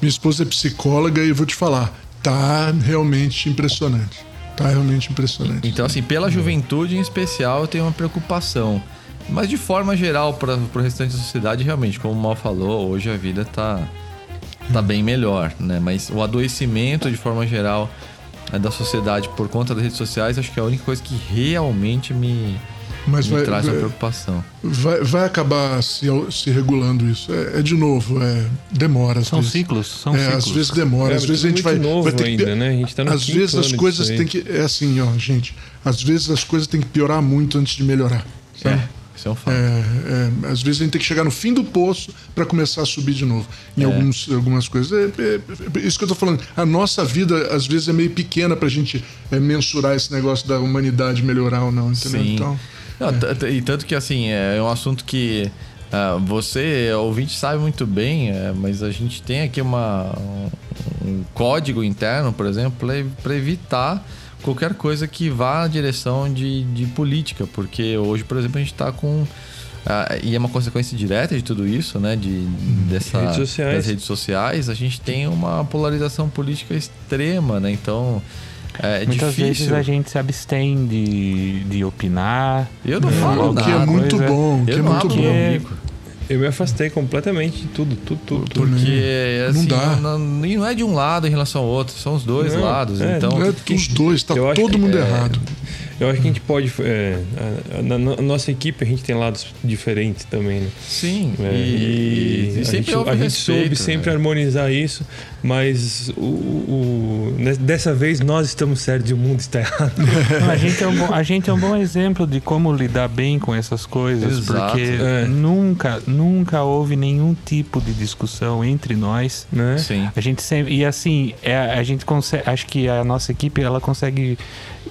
minha esposa é psicóloga e vou te falar, tá realmente impressionante. Tá realmente impressionante. Então, assim, pela juventude em especial, eu tenho uma preocupação. Mas de forma geral, para o restante da sociedade, realmente, como o Mal falou, hoje a vida tá, tá bem melhor, né? Mas o adoecimento, de forma geral, é, da sociedade por conta das redes sociais, acho que é a única coisa que realmente me, Mas me vai, traz uma preocupação. vai, vai acabar se, se regulando isso. É, é de novo, é, demora São vezes. ciclos, são é, ciclos. às vezes demora, É, às vezes a tudo gente vai, vai ter que ainda, né? A gente tá no às vezes as coisas têm que é assim, ó, gente. Às vezes as coisas têm que piorar muito antes de melhorar. sabe? É, isso é um fato. É, é, às vezes a gente tem que chegar no fim do poço para começar a subir de novo em alguns, algumas coisas. É, é- é isso que eu tô falando. A nossa vida, às vezes, é meio pequena pra gente é, mensurar esse negócio da humanidade melhorar ou não, entendeu? Sim. Então, Não, E tanto que, assim, é um assunto que ah, você, ouvinte, sabe muito bem, é, mas a gente tem aqui uma, um, um código interno, por exemplo, para evitar qualquer coisa que vá na direção de, de política, porque hoje, por exemplo, a gente está com. ah, e é uma consequência direta de tudo isso, né? De, dessa, Redes sociais. das redes sociais, a gente tem uma polarização política extrema, né? Então. É Muitas difícil. vezes a gente se abstém de, de opinar. Eu não falo o nada. que é muito coisa- bom, o que Eu é não muito bom. Eu me afastei completamente de tudo, tudo, tudo. Porque Não assim, dá. não, não- e não é de um lado em relação ao outro, são os dois Não, lados. é, então, É, os dois, tá todo que- mundo é, errado. Eu acho que a gente pode. é, a- a- na nossa equipe a gente tem lados diferentes também, né? sim. É, e, e a sempre gente, a gente respeito, soube sempre né? harmonizar isso, mas o, o- ne- dessa vez nós estamos certos e o mundo está errado. Não, a, gente é um bom, a gente é um bom exemplo de como lidar bem com essas coisas, Exato. porque É. nunca, nunca houve nenhum tipo de discussão entre nós. Né? Sim. A gente sempre e assim, é, a gente consegue, acho que a nossa equipe ela consegue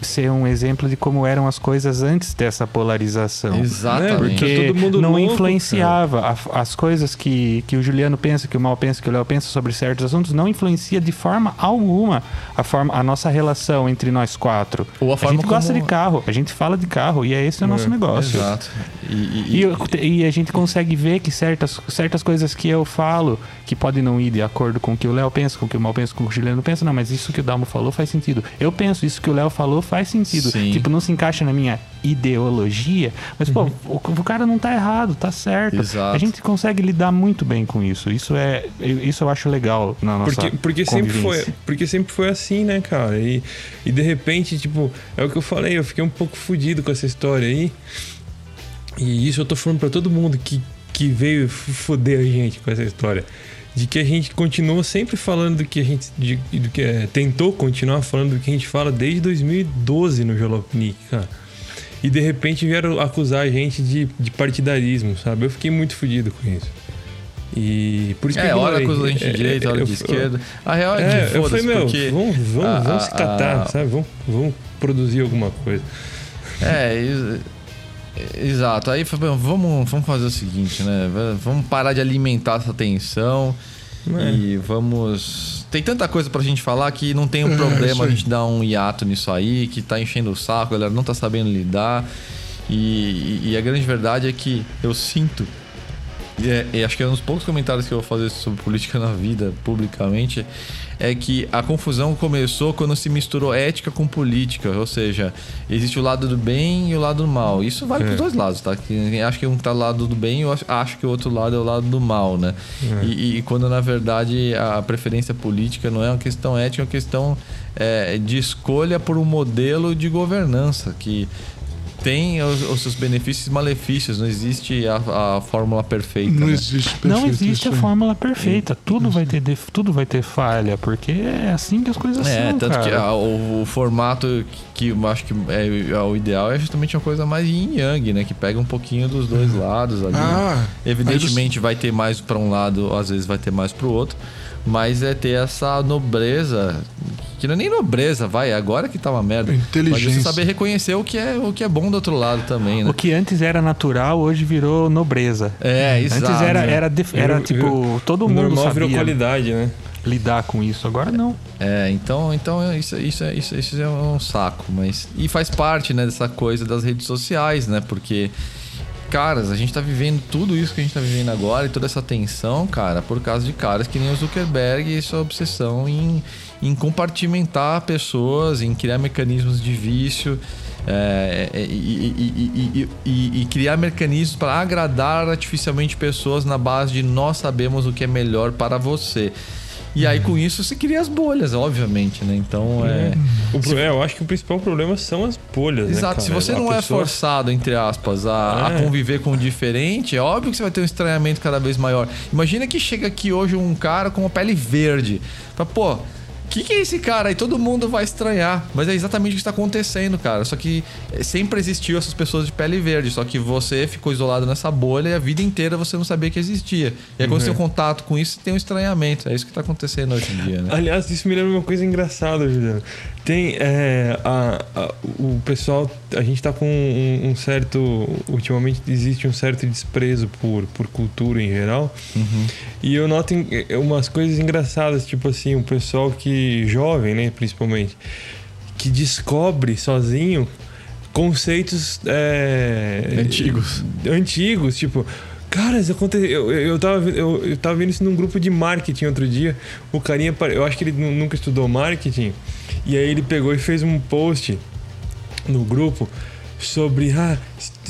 ser um exemplo de como eram as coisas antes dessa polarização. Exatamente. Porque- Porque todo mundo não louco, influenciava A- as coisas que, que o Juliano pensa, que o Mal pensa, que o Léo pensa sobre certos assuntos, não influencia de forma alguma a, forma, a nossa relação entre nós quatro. Ou a a forma gente gosta como- de carro, a gente fala de carro e é esse o nosso É, negócio. Exato. E, e- E, e a gente consegue ver que certas, certas coisas que eu falo, que podem não ir de acordo com o que o Léo pensa, com o que o Mal pensa, com o que o Juliano pensa, não, mas isso que o Dalmo falou faz sentido. Eu penso, isso que o Léo falou faz sentido. Sim. Tipo, não se encaixa na minha ideologia, mas, pô, o, o cara não tá errado, tá certo. Exato. A gente consegue lidar muito bem com isso. Isso é. eu- Isso eu acho legal na nossa Porque, porque, sempre foi, porque sempre foi assim, né, cara? E, e de repente, tipo, é o que eu falei, eu fiquei um pouco fudido com essa história aí. E isso eu tô falando pra todo mundo que, que veio foder a gente com essa história. De que a gente continua sempre falando do que a gente. De, do que, é, tentou continuar falando do que a gente fala desde 2012 no Jalopnik, cara. E de repente vieram acusar a gente de, de partidarismo, sabe? Eu fiquei muito fudido com isso. E por isso que É, eu hora acusa a gente de É, direita, eu- de esquerda. A real é, é, que eu falei, meu, porque... vamos, vamos, a- vamos se catar, a- sabe? Vamos, vamos produzir alguma coisa. É, ex- exato. Aí, vamos, vamos fazer o seguinte, né? Vamos parar de alimentar essa tensão É. e vamos... Tem tanta coisa pra gente falar que não tem um É, problema a gente dar um hiato nisso aí, que tá enchendo o saco, a galera não tá sabendo lidar. E, e- e a grande verdade é que eu sinto E, é, e acho que é um dos poucos comentários que eu vou fazer sobre política na vida publicamente é que a confusão começou quando se misturou ética com política, ou seja, existe o lado do bem e o lado do mal. Isso vale É. para os dois lados, tá? Acha que um tá do lado do bem, eu acho- acho que o outro lado é o lado do mal, né? É. E, e quando na verdade a preferência política não é uma questão ética, é uma questão é, de escolha por um modelo de governança que tem os, os seus benefícios e malefícios, não existe a, a fórmula perfeita. Não né? existe perfeito Não existe a fórmula perfeita. Tudo vai ter tudo vai ter falha, porque é assim que as coisas É, são, tanto cara. que a- o, o formato que, que eu acho que é, é o ideal é justamente uma coisa mais yin yang, né? Que pega um pouquinho dos dois lados ali. Ah, Evidentemente vai ter mais para um lado, às vezes vai ter mais para o outro, mas é ter essa nobreza, que não é nem nobreza, vai, agora que tá uma merda. Mas Inteligência. você saber reconhecer o que é o que é bom do outro lado também, né? O que antes era natural, hoje virou nobreza. É, exato. Antes era, era, def- era Virou- tipo, virou- todo mundo normal virou sabia qualidade, né? lidar com isso. Agora não. É, então, então isso, isso, é- isso, isso é um saco, mas e faz parte, né, dessa coisa das redes sociais, né? Porque caras, a gente tá vivendo tudo isso que a gente tá vivendo agora e toda essa tensão, cara, por causa de caras que nem o Zuckerberg e sua obsessão em, em compartimentar pessoas, em criar mecanismos de vício. é, e- e- e- e- e criar mecanismos para agradar artificialmente pessoas na base de nós sabemos o que é melhor para você. E aí, com isso, se cria as bolhas, obviamente, né? Então, é. O pro- é, eu acho que o principal problema são as bolhas, né, Exato, cara? se você A não é pessoa- forçado, entre aspas, a, a É. conviver com o diferente, é óbvio que você vai ter um estranhamento cada vez maior. Imagina que chega aqui hoje um cara com uma pele verde. Fala, pô, que, que é esse cara? E todo mundo vai estranhar. Mas é exatamente o que está acontecendo, cara. Só que eh, sempre existiu essas pessoas de pele verde. Só que você ficou isolado nessa bolha e a vida inteira você não sabia que existia. E aí quando você tem um contato com isso, você tem um estranhamento. É isso que está acontecendo hoje em dia, né? Aliás, isso me lembra uma coisa engraçada, Juliano. Tem é, a- a- o pessoal, a gente tá com um, um certo. Ultimamente existe um certo desprezo por, por cultura em geral. E eu noto eh, umas coisas engraçadas, tipo assim, o pessoal que. jovem, né, principalmente, que descobre sozinho conceitos é, Antigos. antigos, tipo. Cara, isso aconteceu. Eu, eu, tava, eu, eu tava vendo isso num grupo de marketing outro dia. O carinha, eu acho que ele nu- nunca estudou marketing. E aí ele pegou e fez um post no grupo sobre. Ah,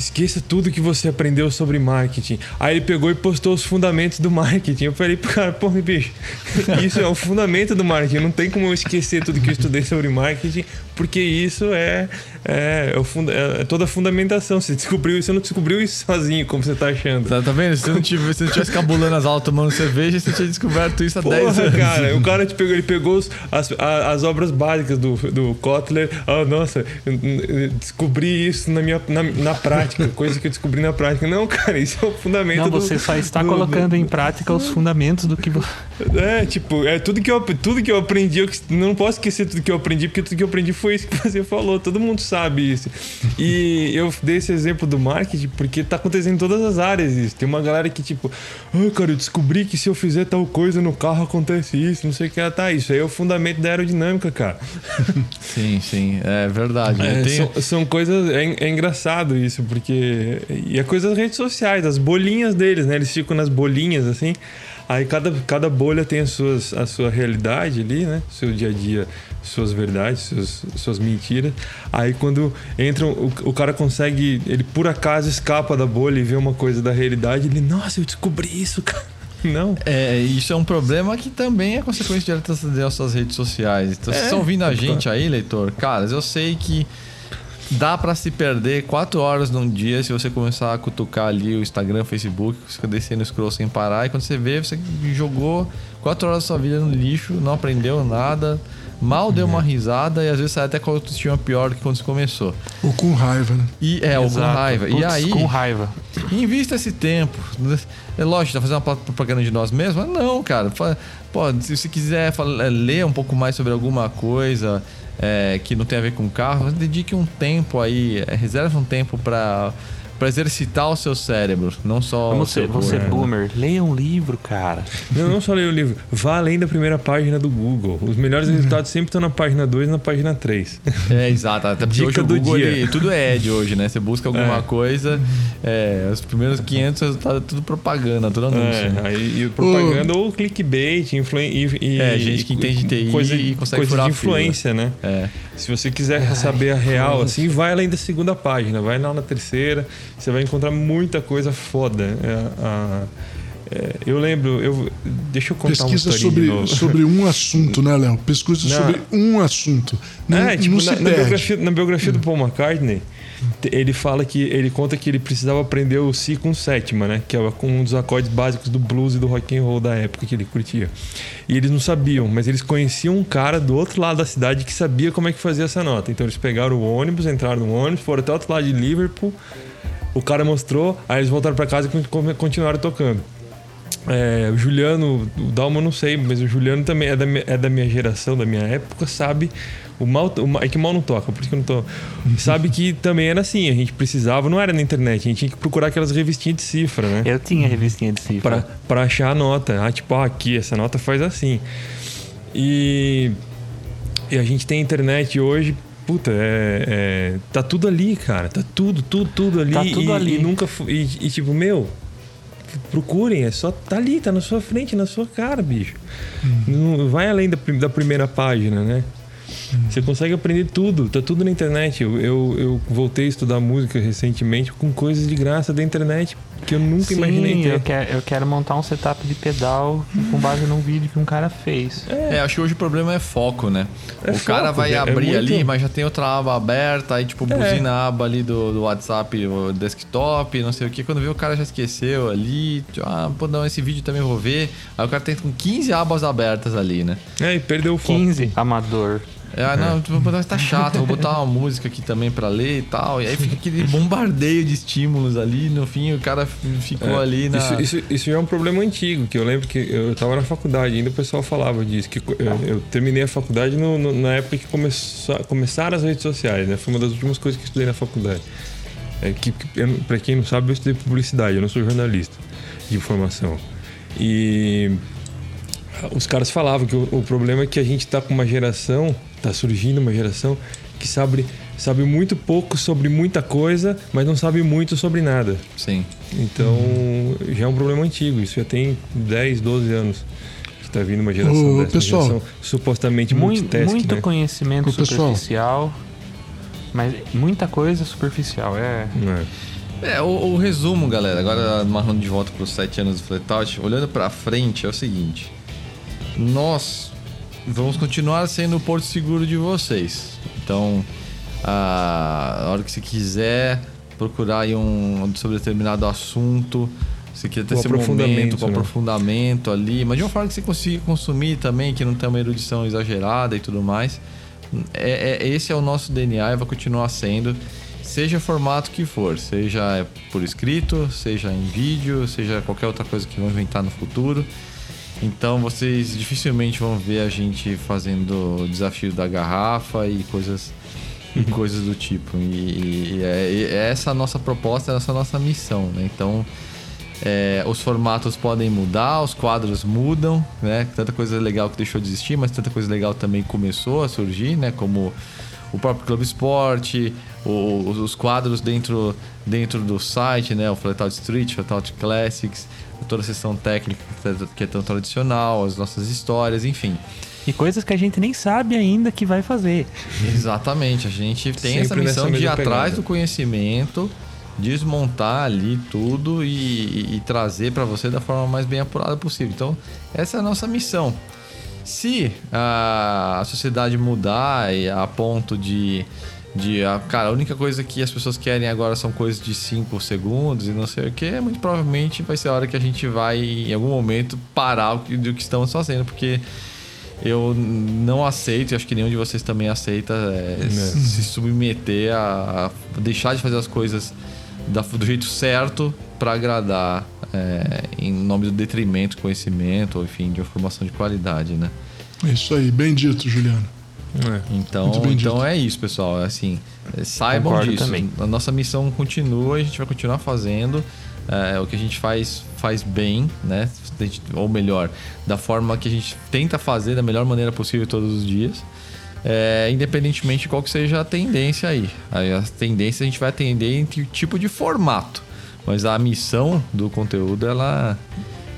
esqueça tudo que você aprendeu sobre marketing. Aí ele pegou e postou os fundamentos do marketing. Eu falei pro cara, porra, bicho, isso é o fundamento do marketing. Não tem como eu esquecer tudo que eu estudei sobre marketing, porque isso é, é, é funda- é toda a fundamentação. Você descobriu isso, você não descobriu isso sozinho, como você tá achando. Tá, tá vendo? Se você não tivesse, se não tivesse cabulando as aulas tomando cerveja, você tinha descoberto isso há 10 Porra, anos. cara, o cara te pegou, ele pegou os- as, as obras básicas do, do Kotler. Ah, nossa, eu- eu descobri isso na, minha, na, na prática, coisa que eu descobri na prática. Não, cara, isso é o fundamento Não, do- você só está do- colocando do- em prática os fundamentos do que você. É, tipo, é tudo que eu, tudo que eu aprendi, eu não posso esquecer tudo que eu aprendi, porque tudo que eu aprendi foi isso que você falou, todo mundo sabe isso. E eu dei esse exemplo do marketing porque tá acontecendo em todas as áreas isso. Tem uma galera que, tipo, ah, cara, eu descobri que se eu fizer tal coisa no carro acontece isso, não sei o que. Ah, tá, isso aí é o fundamento da aerodinâmica, cara. Sim, sim, é verdade. É, Tem- são, são coisas. É, é engraçado isso, porque. E é coisa das redes sociais, as bolinhas deles, né? Eles ficam nas bolinhas assim. Aí cada, cada bolha tem as suas, a sua realidade ali, né? Seu dia a dia, suas verdades, suas, suas mentiras. Aí quando entram, o, o cara consegue. Ele por acaso escapa da bolha e vê uma coisa da realidade, ele, nossa, eu descobri isso, cara. Não. É, isso é um problema que também é consequência direta das nossas redes sociais. Então, vocês É, estão ouvindo a gente aí, leitor? Caras, eu sei que dá pra se perder quatro horas num dia se você começar a cutucar ali o Instagram, o Facebook, você fica descendo o scroll sem parar. E quando você vê, você jogou quatro horas da sua vida no lixo, não aprendeu nada, mal deu uma risada e às vezes sai até com a autoestima pior do que quando você começou. Ou com raiva, né? E é, ou com Exato. raiva. E Putz, aí. Com raiva. Invista esse tempo. É lógico, tá fazendo uma propaganda de nós mesmos? Não, cara. Pô, se você quiser é, ler um pouco mais sobre alguma coisa é, que não tem a ver com carro, dedique um tempo aí, é, reserve um tempo para pra exercitar o seu cérebro, não só Vamos o seu ser, você boomer, leia um livro, cara. Não, não só leia o livro, vá além da primeira página do Google. Os melhores resultados sempre estão na página 2 e na página 3. É, exato. Até porque Dica hoje o do Google, dia. ele- tudo é ad hoje, né? Você busca alguma É. coisa, é, os primeiros 500 resultados é tudo propaganda, tudo anúncio. É, né? aí, e propaganda ou clickbait, influen e, e- É, gente que entende de TI coisa, e consegue coisa furar de influência, né? É. Se você quiser saber a real, assim, vai além da segunda página, vai lá na terceira, você vai encontrar muita coisa foda. É, a- é, eu lembro, eu, deixa eu contar Pesquisa uma sobre, sobre um assunto, né, Léo? Pesquisa Não. sobre um assunto. Não, é, tipo, não na, se na perde. biografia, na biografia do Paul McCartney, ele fala que ele conta que ele precisava aprender o si com sétima, né? Que é um dos acordes básicos do blues e do rock and roll da época que ele curtia. E eles não sabiam, mas eles conheciam um cara do outro lado da cidade que sabia como é que fazia essa nota. Então eles pegaram o ônibus, entraram no ônibus, foram até o outro lado de Liverpool. O cara mostrou, aí eles voltaram pra casa e con- continuaram tocando. É, o Juliano, o Dalma eu não sei, mas o Juliano também é da, mi- é da minha geração, da minha época, sabe. O mal, o mal- é que mal não toca, por isso que eu não tô. Sabe que também era assim, a gente precisava, não era na internet, a gente tinha que procurar aquelas revistinhas de cifra, né? Eu tinha revistinha de cifra. Pra, pra achar a nota. Ah, tipo, ah, aqui, essa nota faz assim. E, e a gente tem internet hoje, puta, é, é- tá tudo ali, cara. Tá tudo, tudo, tudo ali. Tá tudo e, ali. E nunca. E, e, tipo, meu, procurem, é só. Tá ali, tá na sua frente, na sua cara, bicho. Não vai além da, da primeira página, né? Você consegue aprender tudo, tá tudo na internet. Eu, eu, eu voltei a estudar música recentemente com coisas de graça da internet que eu nunca Sim, imaginei ter. eu quero, eu quero montar um setup de pedal com base num vídeo que um cara fez. É, acho que hoje o problema é foco, né? É o cara foco, vai é- é abrir muito- ali, mas já tem outra aba aberta, aí tipo, buzina a aba ali do, do WhatsApp, o desktop, não sei o que. Quando vê o cara já esqueceu ali, tipo, ah, pô, não, esse vídeo também vou ver. Aí o cara tem com 15 abas abertas ali, né? É, e perdeu o foco. 15, amador. É, ah, não, pô, tá chato, vou botar uma música aqui também pra ler e tal. E aí fica aquele bombardeio de estímulos ali, no fim o cara ficou É, ali na. Isso, isso, isso já é um problema antigo, que eu lembro que eu tava na faculdade, ainda o pessoal falava disso, que eu, eu terminei a faculdade no- no- na época que começou, começaram as redes sociais, né? Foi uma das últimas coisas que eu estudei na faculdade. É que, que, pra quem não sabe, eu estudei publicidade, eu não sou jornalista de informação. E os caras falavam que o, o problema é que a gente tá com uma geração, tá surgindo uma geração que sabe, sabe muito pouco sobre muita coisa, mas não sabe muito sobre nada. Sim. Então, já é um problema antigo. Isso já tem 10, 12 anos que tá vindo uma geração Ô, dessa. pessoal. uma geração supostamente multitask, muito né? conhecimento pessoal. superficial, mas muita coisa superficial. É. É. É, o, o resumo, galera, agora amarrando de volta para os sete anos do Flatout, olhando para frente, é o seguinte: nós vamos continuar sendo o porto seguro de vocês. Então, a, hora que você quiser procurar aí um sobre determinado assunto, você quer ter Com esse aprofundamento, momento com né? aprofundamento ali, mas de uma forma que você consiga consumir também, que não tem uma erudição exagerada e tudo mais. É, é- esse é o nosso DNA e vai continuar sendo, seja formato que for, seja por escrito, seja em vídeo, seja qualquer outra coisa que vão inventar no futuro. Então vocês dificilmente vão ver a gente fazendo desafio da garrafa e coisas e coisas do tipo. E, e é, e é essa a nossa proposta, essa a nossa missão, né? Então é, os formatos podem mudar, os quadros mudam, né? Tanta coisa legal que deixou de existir, mas tanta coisa legal também começou a surgir, né? Como o próprio Clube Esporte, os quadros dentro, dentro do site, né? O Flatout Street, Flatout Classics, toda a sessão técnica que é- que é tão tradicional, as nossas histórias, enfim. E coisas que a gente nem sabe ainda que vai fazer. Exatamente, a gente tem essa Sempre missão nessa de ir mesma atrás pegada. do conhecimento, desmontar ali tudo e, e- e trazer para você da forma mais bem apurada possível. Então, essa é a nossa missão. Se a, a sociedade mudar e a ponto de, de a, cara, a única coisa que as pessoas querem agora são coisas de 5 segundos e não sei o que, muito provavelmente vai ser a hora que a gente vai, em algum momento, parar o que, do que estamos fazendo, porque eu não aceito, e acho que nenhum de vocês também aceita, é, se submeter a, a deixar de fazer as coisas da- do jeito certo para agradar, é, em nome do detrimento, conhecimento, ou enfim, de uma formação de qualidade, né? É isso aí, bem dito, Juliano. É. Então, então é isso, pessoal. Assim, é, saibam Concordo disso. também. A nossa missão continua, a gente vai continuar fazendo. É, o que a gente faz faz bem, né? A Ou melhor, da forma que a gente tenta fazer da melhor maneira possível todos os dias. É, independentemente de qual que seja a tendência aí. Aí as tendências a gente vai atender em que tipo de formato. Mas a missão do conteúdo, ela,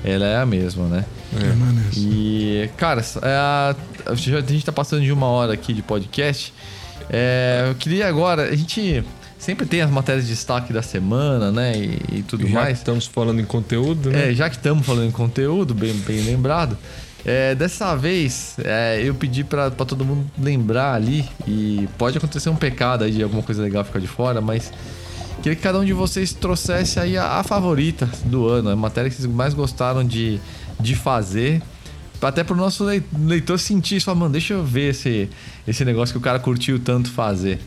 ela é a mesma, né? É, maneiro. E, cara, é a, a gente tá passando de uma hora aqui de podcast. É, eu queria agora, a gente sempre tem as matérias de destaque da semana, né? E, e tudo Já que mais. estamos falando em conteúdo, né? É, já que estamos falando em conteúdo, bem, bem lembrado. é, dessa vez, é, eu pedi pra pra todo mundo lembrar ali, e pode acontecer um pecado aí de alguma coisa legal ficar de fora, mas queria que cada um de vocês trouxesse aí a, a favorita do ano, a matéria que vocês mais gostaram de, de fazer. Até pro nosso lei- leitor sentir isso, falar, mano, deixa eu ver esse, esse negócio que o cara curtiu tanto fazer.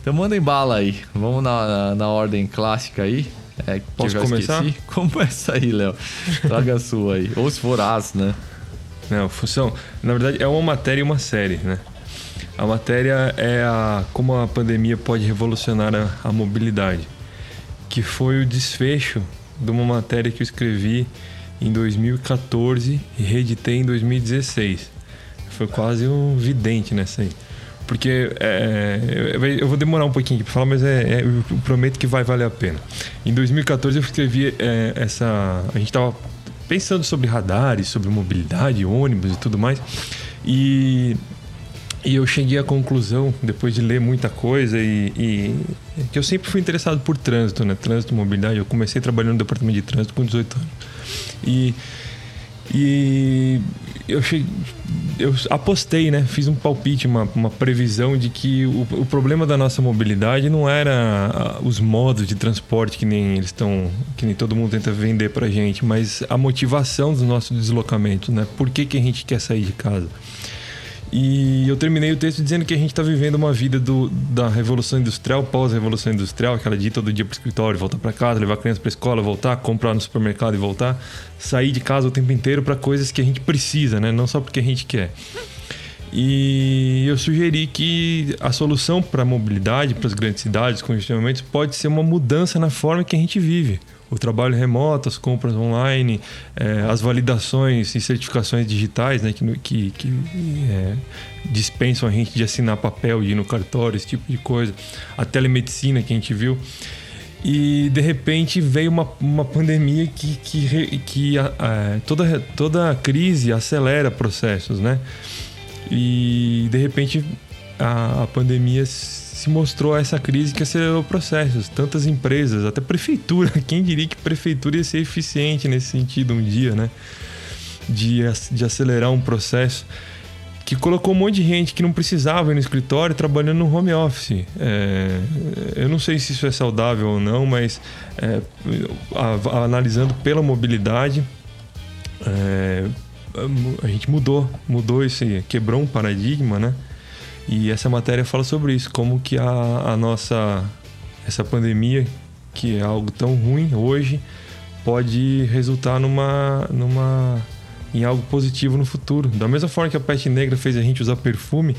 Então mandem bala aí. Vamos na, na, na ordem clássica aí. É, que Posso começar? esqueci. Começa aí, Léo. Traga a sua aí. Ou se for as, né? Não, função. Na verdade, é uma matéria e uma série, né? A matéria é a como a pandemia pode revolucionar a, a mobilidade, que foi o desfecho de uma matéria que eu escrevi em 2014 e reeditei em 2016. Foi quase um vidente nessa aí. Porque é, eu- eu vou demorar um pouquinho pra falar, mas é, é- eu prometo que vai valer a pena. Em 2014 eu escrevi é, essa. A gente tava pensando sobre radares, sobre mobilidade, ônibus e tudo mais. E, e eu cheguei à conclusão, depois de ler muita coisa, e, e- que eu sempre fui interessado por trânsito, né? Trânsito mobilidade. Eu comecei trabalhando no departamento de trânsito com 18 anos. E, e eu, cheguei, eu apostei, né? Fiz um palpite, uma, uma previsão de que o, o problema da nossa mobilidade não era os modos de transporte que nem eles estão, que nem todo mundo tenta vender pra gente, mas a motivação dos nossos deslocamentos, né? Por que, que a gente quer sair de casa? E eu terminei o texto dizendo que a gente está vivendo uma vida do, da Revolução Industrial, pós-Revolução Industrial, aquela de ir todo dia para o escritório, voltar para casa, levar a criança para a escola, voltar, comprar no supermercado e voltar, sair de casa o tempo inteiro para coisas que a gente precisa, né? não só porque a gente quer. E eu sugeri que a solução para a mobilidade, para as grandes cidades, congestionamentos, pode ser uma mudança na forma que a gente vive. O trabalho remoto, as compras online, eh, as validações e certificações digitais né, que, que, que, eh, dispensam a gente de assinar papel, de ir no cartório, esse tipo de coisa. A telemedicina que a gente viu. E de repente veio uma, uma pandemia que, que, que a- a- toda, toda crise acelera processos, né? E de repente a, a pandemia se mostrou essa crise que acelerou processos. Tantas empresas, até prefeitura. Quem diria que prefeitura ia ser eficiente nesse sentido um dia, né? De, de acelerar um processo que colocou um monte de gente que não precisava ir no escritório trabalhando no home office. É, eu não sei se isso é saudável ou não, mas é, a- a- analisando pela mobilidade, é, a gente mudou, mudou esse, quebrou um paradigma, né? E essa matéria fala sobre isso, como que a, a nossa, essa pandemia, que é algo tão ruim hoje, pode resultar numa, numa, em algo positivo no futuro. Da mesma forma que a peste negra fez a gente usar perfume,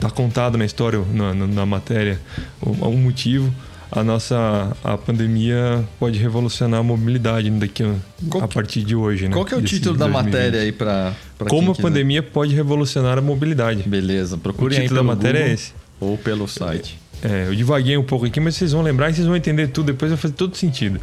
tá contado na história, na, na, na matéria, um, um motivo. A nossa a pandemia pode revolucionar a mobilidade daqui a, Qual a que- partir de hoje, né? Qual que é o Desse título da 2020. matéria aí pra Como a quiser? pandemia pode revolucionar a mobilidade. Beleza, O procurem aí título da matéria Google é esse. Ou pelo site. É, eu divaguei um pouco aqui, mas vocês vão lembrar e vocês vão entender tudo, depois vai fazer todo sentido.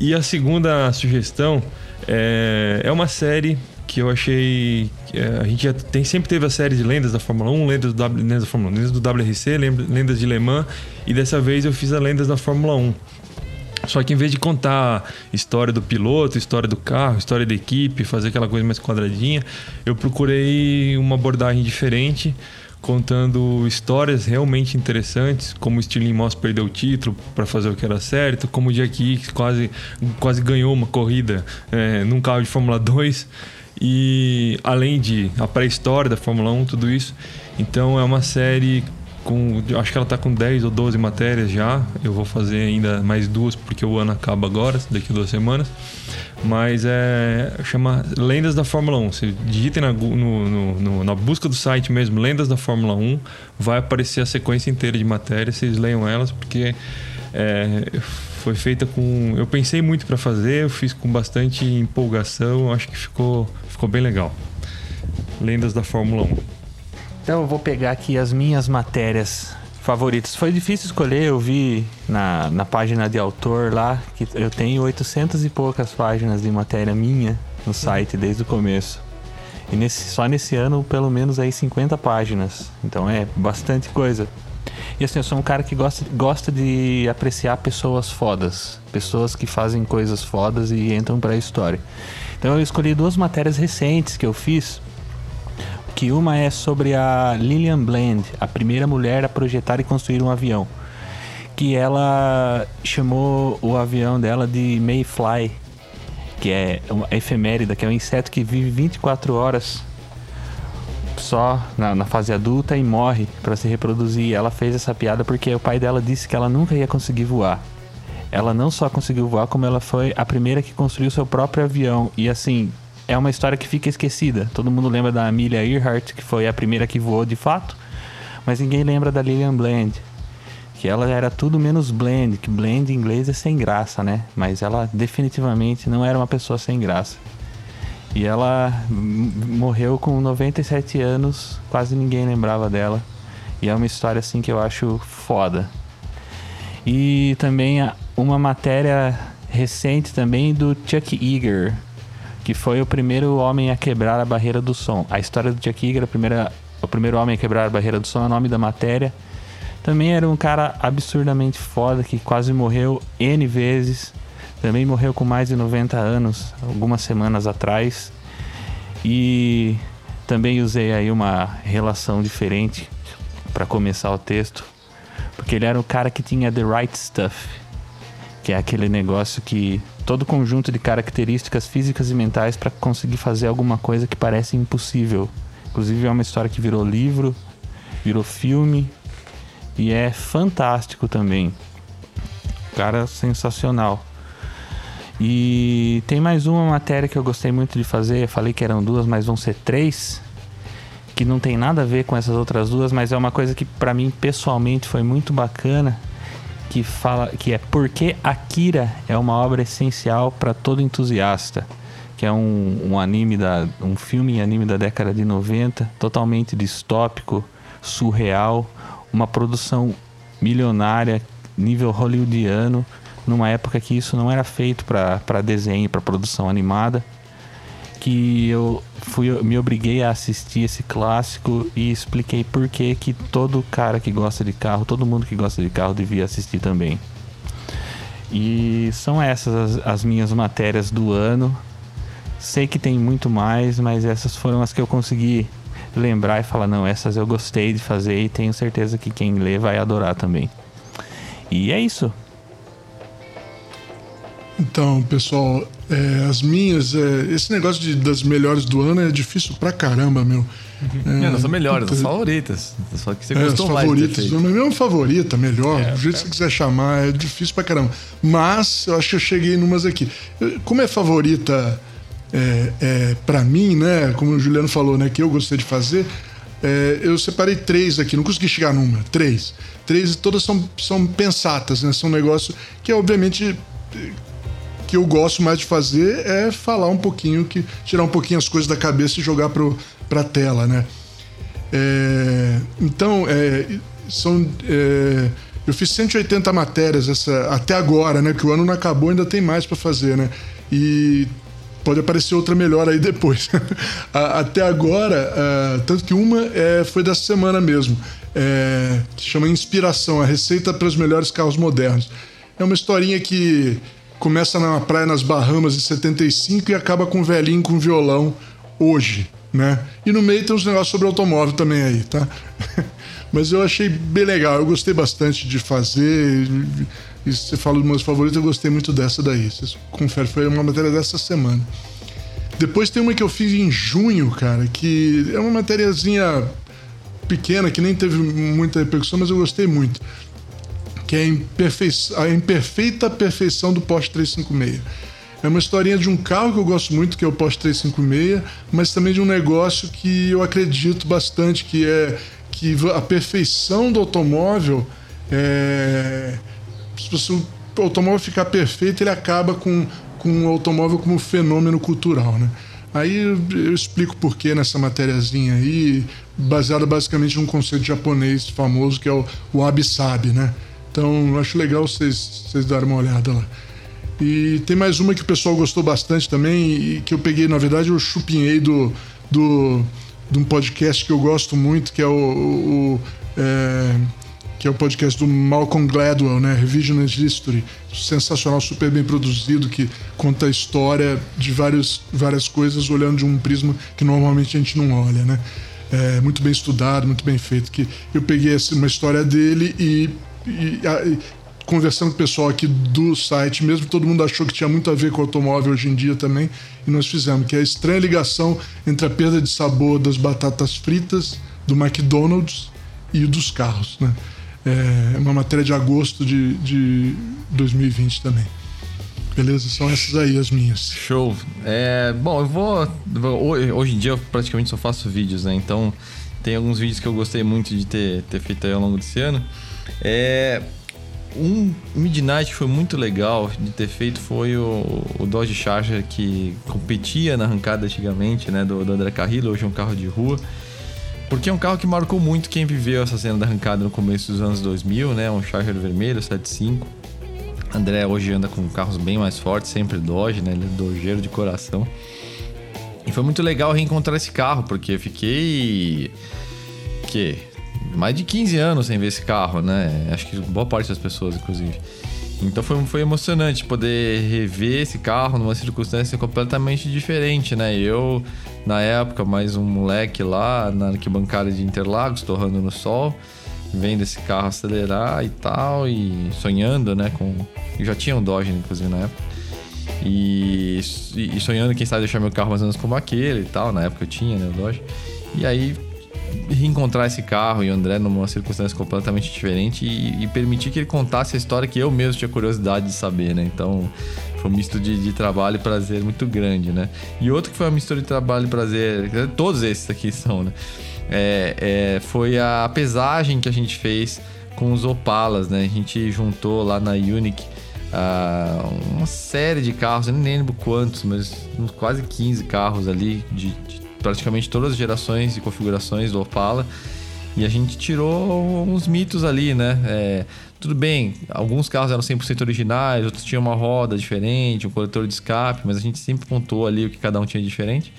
E a segunda sugestão é, é uma série que eu achei. é, a gente já tem, sempre teve a série de lendas da Fórmula 1, lendas do, w, lendas da Fórmula 1, lendas do WRC, lendas de Le Mans, e dessa vez eu fiz a lendas da Fórmula 1. Só que em vez de contar história do piloto, história do carro, história da equipe, fazer aquela coisa mais quadradinha, eu procurei uma abordagem diferente, contando histórias realmente interessantes, como o Stirling Moss perdeu o título para fazer o que era certo, como o Jack Hicks quase, quase ganhou uma corrida é, num carro de Fórmula 2, e além de a pré-história da Fórmula 1, tudo isso. Então é uma série com. Acho que ela tá com 10 ou 12 matérias já. Eu vou fazer ainda mais duas, porque o ano acaba agora, daqui a duas semanas. Mas é. chama Lendas da Fórmula 1. Você digitem na, no, no, na busca do site mesmo, Lendas da Fórmula 1, vai aparecer a sequência inteira de matérias, vocês leiam elas, porque é, foi feita com. Eu pensei muito para fazer, eu fiz com bastante empolgação, acho que ficou, ficou bem legal. Lendas da Fórmula 1. Então eu vou pegar aqui as minhas matérias favoritas. Foi difícil escolher, eu vi na, na página de autor lá que eu tenho 800 e poucas páginas de matéria minha no site desde o começo. E nesse, só nesse ano, pelo menos aí 50 páginas. Então é bastante coisa. E assim, eu sou um cara que gosta, gosta de apreciar pessoas fodas. Pessoas que fazem coisas fodas e entram para a história. Então eu escolhi duas matérias recentes que eu fiz que uma é sobre a Lillian Bland, a primeira mulher a projetar e construir um avião. Que ela chamou o avião dela de Mayfly, que é uma efeméride, que é um inseto que vive 24 horas só na, na fase adulta e morre para se reproduzir. Ela fez essa piada porque o pai dela disse que ela nunca ia conseguir voar. Ela não só conseguiu voar, como ela foi a primeira que construiu seu próprio avião. E assim, é uma história que fica esquecida. Todo mundo lembra da Amelia Earhart, que foi a primeira que voou de fato, mas ninguém lembra da Lillian Bland, que ela era tudo menos blend, que blend em inglês é sem graça, né? Mas ela definitivamente não era uma pessoa sem graça. E ela morreu com 97 anos, quase ninguém lembrava dela. E é uma história assim que eu acho foda. E também uma matéria recente também do Chuck Eager, que foi o primeiro homem a quebrar a barreira do som. A história do Chuck Yeager, a primeira, o primeiro homem a quebrar a barreira do som, é o nome da matéria. Também era um cara absurdamente foda que quase morreu N vezes. Também morreu com mais de 90 anos, algumas semanas atrás. E também usei aí uma relação diferente para começar o texto, porque ele era o cara que tinha the right stuff, que é aquele negócio que todo conjunto de características físicas e mentais para conseguir fazer alguma coisa que parece impossível. Inclusive é uma história que virou livro, virou filme e é fantástico também. Cara sensacional. E tem mais uma matéria que eu gostei muito de fazer. Eu falei que eram duas, mas vão ser três. Que não tem nada a ver com essas outras duas, mas é uma coisa que para mim pessoalmente foi muito bacana que fala que é porque Akira é uma obra essencial para todo entusiasta, que é um, um anime da um filme em anime da década de 90, totalmente distópico, surreal, uma produção milionária, nível hollywoodiano, numa época que isso não era feito para desenho, para produção animada que eu fui, me obriguei a assistir esse clássico e expliquei por que que todo cara que gosta de carro, todo mundo que gosta de carro devia assistir também. E são essas as, as minhas matérias do ano. Sei que tem muito mais, mas essas foram as que eu consegui lembrar e falar, não, essas eu gostei de fazer e tenho certeza que quem lê vai adorar também. E é isso. Então, pessoal, é, as minhas, é, esse negócio de, das melhores do ano é difícil pra caramba, meu. É, não são melhores, as favoritas. Só que você é, gostou mais favoritas. é mesmo favorita, melhor, É, do jeito que você quiser chamar, é difícil pra caramba. Mas eu acho que eu cheguei numas aqui. Como é favorita é, é, para mim, né? Como o Juliano falou, né? Que eu gostei de fazer. é, eu separei três aqui, não consegui chegar numa. Três. Três e todas são, são pensatas, né? São um negócio que, obviamente, que eu gosto mais de fazer é falar um pouquinho, que tirar um pouquinho as coisas da cabeça e jogar pro, pra tela, né? É, então, é, são. é, eu fiz 180 matérias essa, até agora, né? Que o ano não acabou, ainda tem mais para fazer, né? E pode aparecer outra melhor aí depois. A- até agora, ah, tanto que uma é, foi dessa semana mesmo, é, que chama Inspiração, a receita para os melhores carros modernos. É uma historinha que começa na praia nas Bahamas em 75 e acaba com um velhinho com violão hoje, né? E no meio tem uns negócios sobre automóvel também aí, tá? Mas eu achei bem legal, eu gostei bastante de fazer. E você fala dos meus favoritos, eu gostei muito dessa daí. Vocês conferem, foi uma matéria dessa semana. Depois tem uma que eu fiz em junho, cara, que é uma matériazinha pequena, que nem teve muita repercussão, mas eu gostei muito. Que é a, a imperfeita perfeição do Porsche 356. É uma historinha de um carro que eu gosto muito, que é o Porsche 356, mas também de um negócio que eu acredito bastante, que é que a perfeição do automóvel é, se o automóvel ficar perfeito, ele acaba com, com o automóvel como fenômeno cultural, né? Aí eu explico por que nessa matériazinha aí, baseada basicamente num conceito japonês famoso que é o wabi-sabi, né? Então, acho legal vocês, vocês darem uma olhada lá. E tem mais uma que o pessoal gostou bastante também, e que eu peguei, na verdade, eu chupinhei do, do, de um podcast que eu gosto muito, que é o, o é, que é o podcast do Malcolm Gladwell, né? Revisionist History. Sensacional, super bem produzido, que conta a história de várias, várias coisas olhando de um prisma que normalmente a gente não olha, né? É, muito bem estudado, muito bem feito. Que eu peguei uma história dele e, e, e conversando com o pessoal aqui do site, mesmo todo mundo achou que tinha muito a ver com automóvel hoje em dia também, e nós fizemos, que é a estranha ligação entre a perda de sabor das batatas fritas do McDonald's e dos carros, né? É uma matéria de agosto de, de 2020 também. Beleza? São essas aí as minhas. Show. É, bom, eu vou. Hoje em dia eu praticamente só faço vídeos, né? Então tem alguns vídeos que eu gostei muito de ter, ter feito aí ao longo desse ano. É, um Midnight que foi muito legal de ter feito foi o, o Dodge Charger que competia na arrancada antigamente, né? Do, do André Carrillo, hoje é um carro de rua. Porque é um carro que marcou muito quem viveu essa cena da arrancada no começo dos anos 2000, né? Um Charger vermelho, 75. André hoje anda com carros bem mais fortes, sempre Dodge, né? Ele é dojeiro de coração. E foi muito legal reencontrar esse carro, porque fiquei. que? Mais de 15 anos sem ver esse carro, né? Acho que boa parte das pessoas, inclusive. Então foi, foi emocionante poder rever esse carro numa circunstância completamente diferente, né? Eu, na época, mais um moleque lá na arquibancada de Interlagos, torrando no sol, vendo esse carro acelerar e tal, e sonhando, né? Com... Eu já tinha um Dodge, inclusive, na época. E, e sonhando, quem sabe, deixar meu carro mais ou menos como aquele e tal. Na época eu tinha, né? O Dodge. E aí reencontrar esse carro e o André numa circunstância completamente diferente e, e, permitir que ele contasse a história que eu mesmo tinha curiosidade de saber, né? Então foi um misto de, de, trabalho e prazer muito grande, né? E outro que foi uma mistura de trabalho e prazer, todos esses aqui são, né? É, é, foi a pesagem que a gente fez com os Opalas, né? A gente juntou lá na Unique uh, uma série de carros, eu nem lembro quantos, mas quase 15 carros ali de, de praticamente todas as gerações e configurações do Opala. E a gente tirou uns mitos ali, né? É, tudo bem, alguns carros eram 100% originais, outros tinham uma roda diferente, um coletor de escape, mas a gente sempre pontuou ali o que cada um tinha diferente.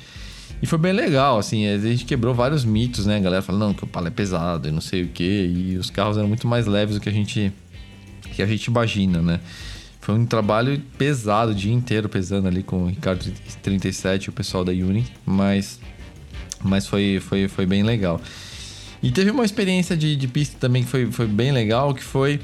E foi bem legal, assim, a gente quebrou vários mitos, né? A galera falando, não, que o Opala é pesado e não sei o quê. E os carros eram muito mais leves do que a gente, que a gente imagina, né? Foi um trabalho pesado, o dia inteiro pesando ali com o Ricardo 37 e o pessoal da Uni, mas mas foi, foi, foi bem legal. E teve uma experiência de, de pista também que foi, foi bem legal, que foi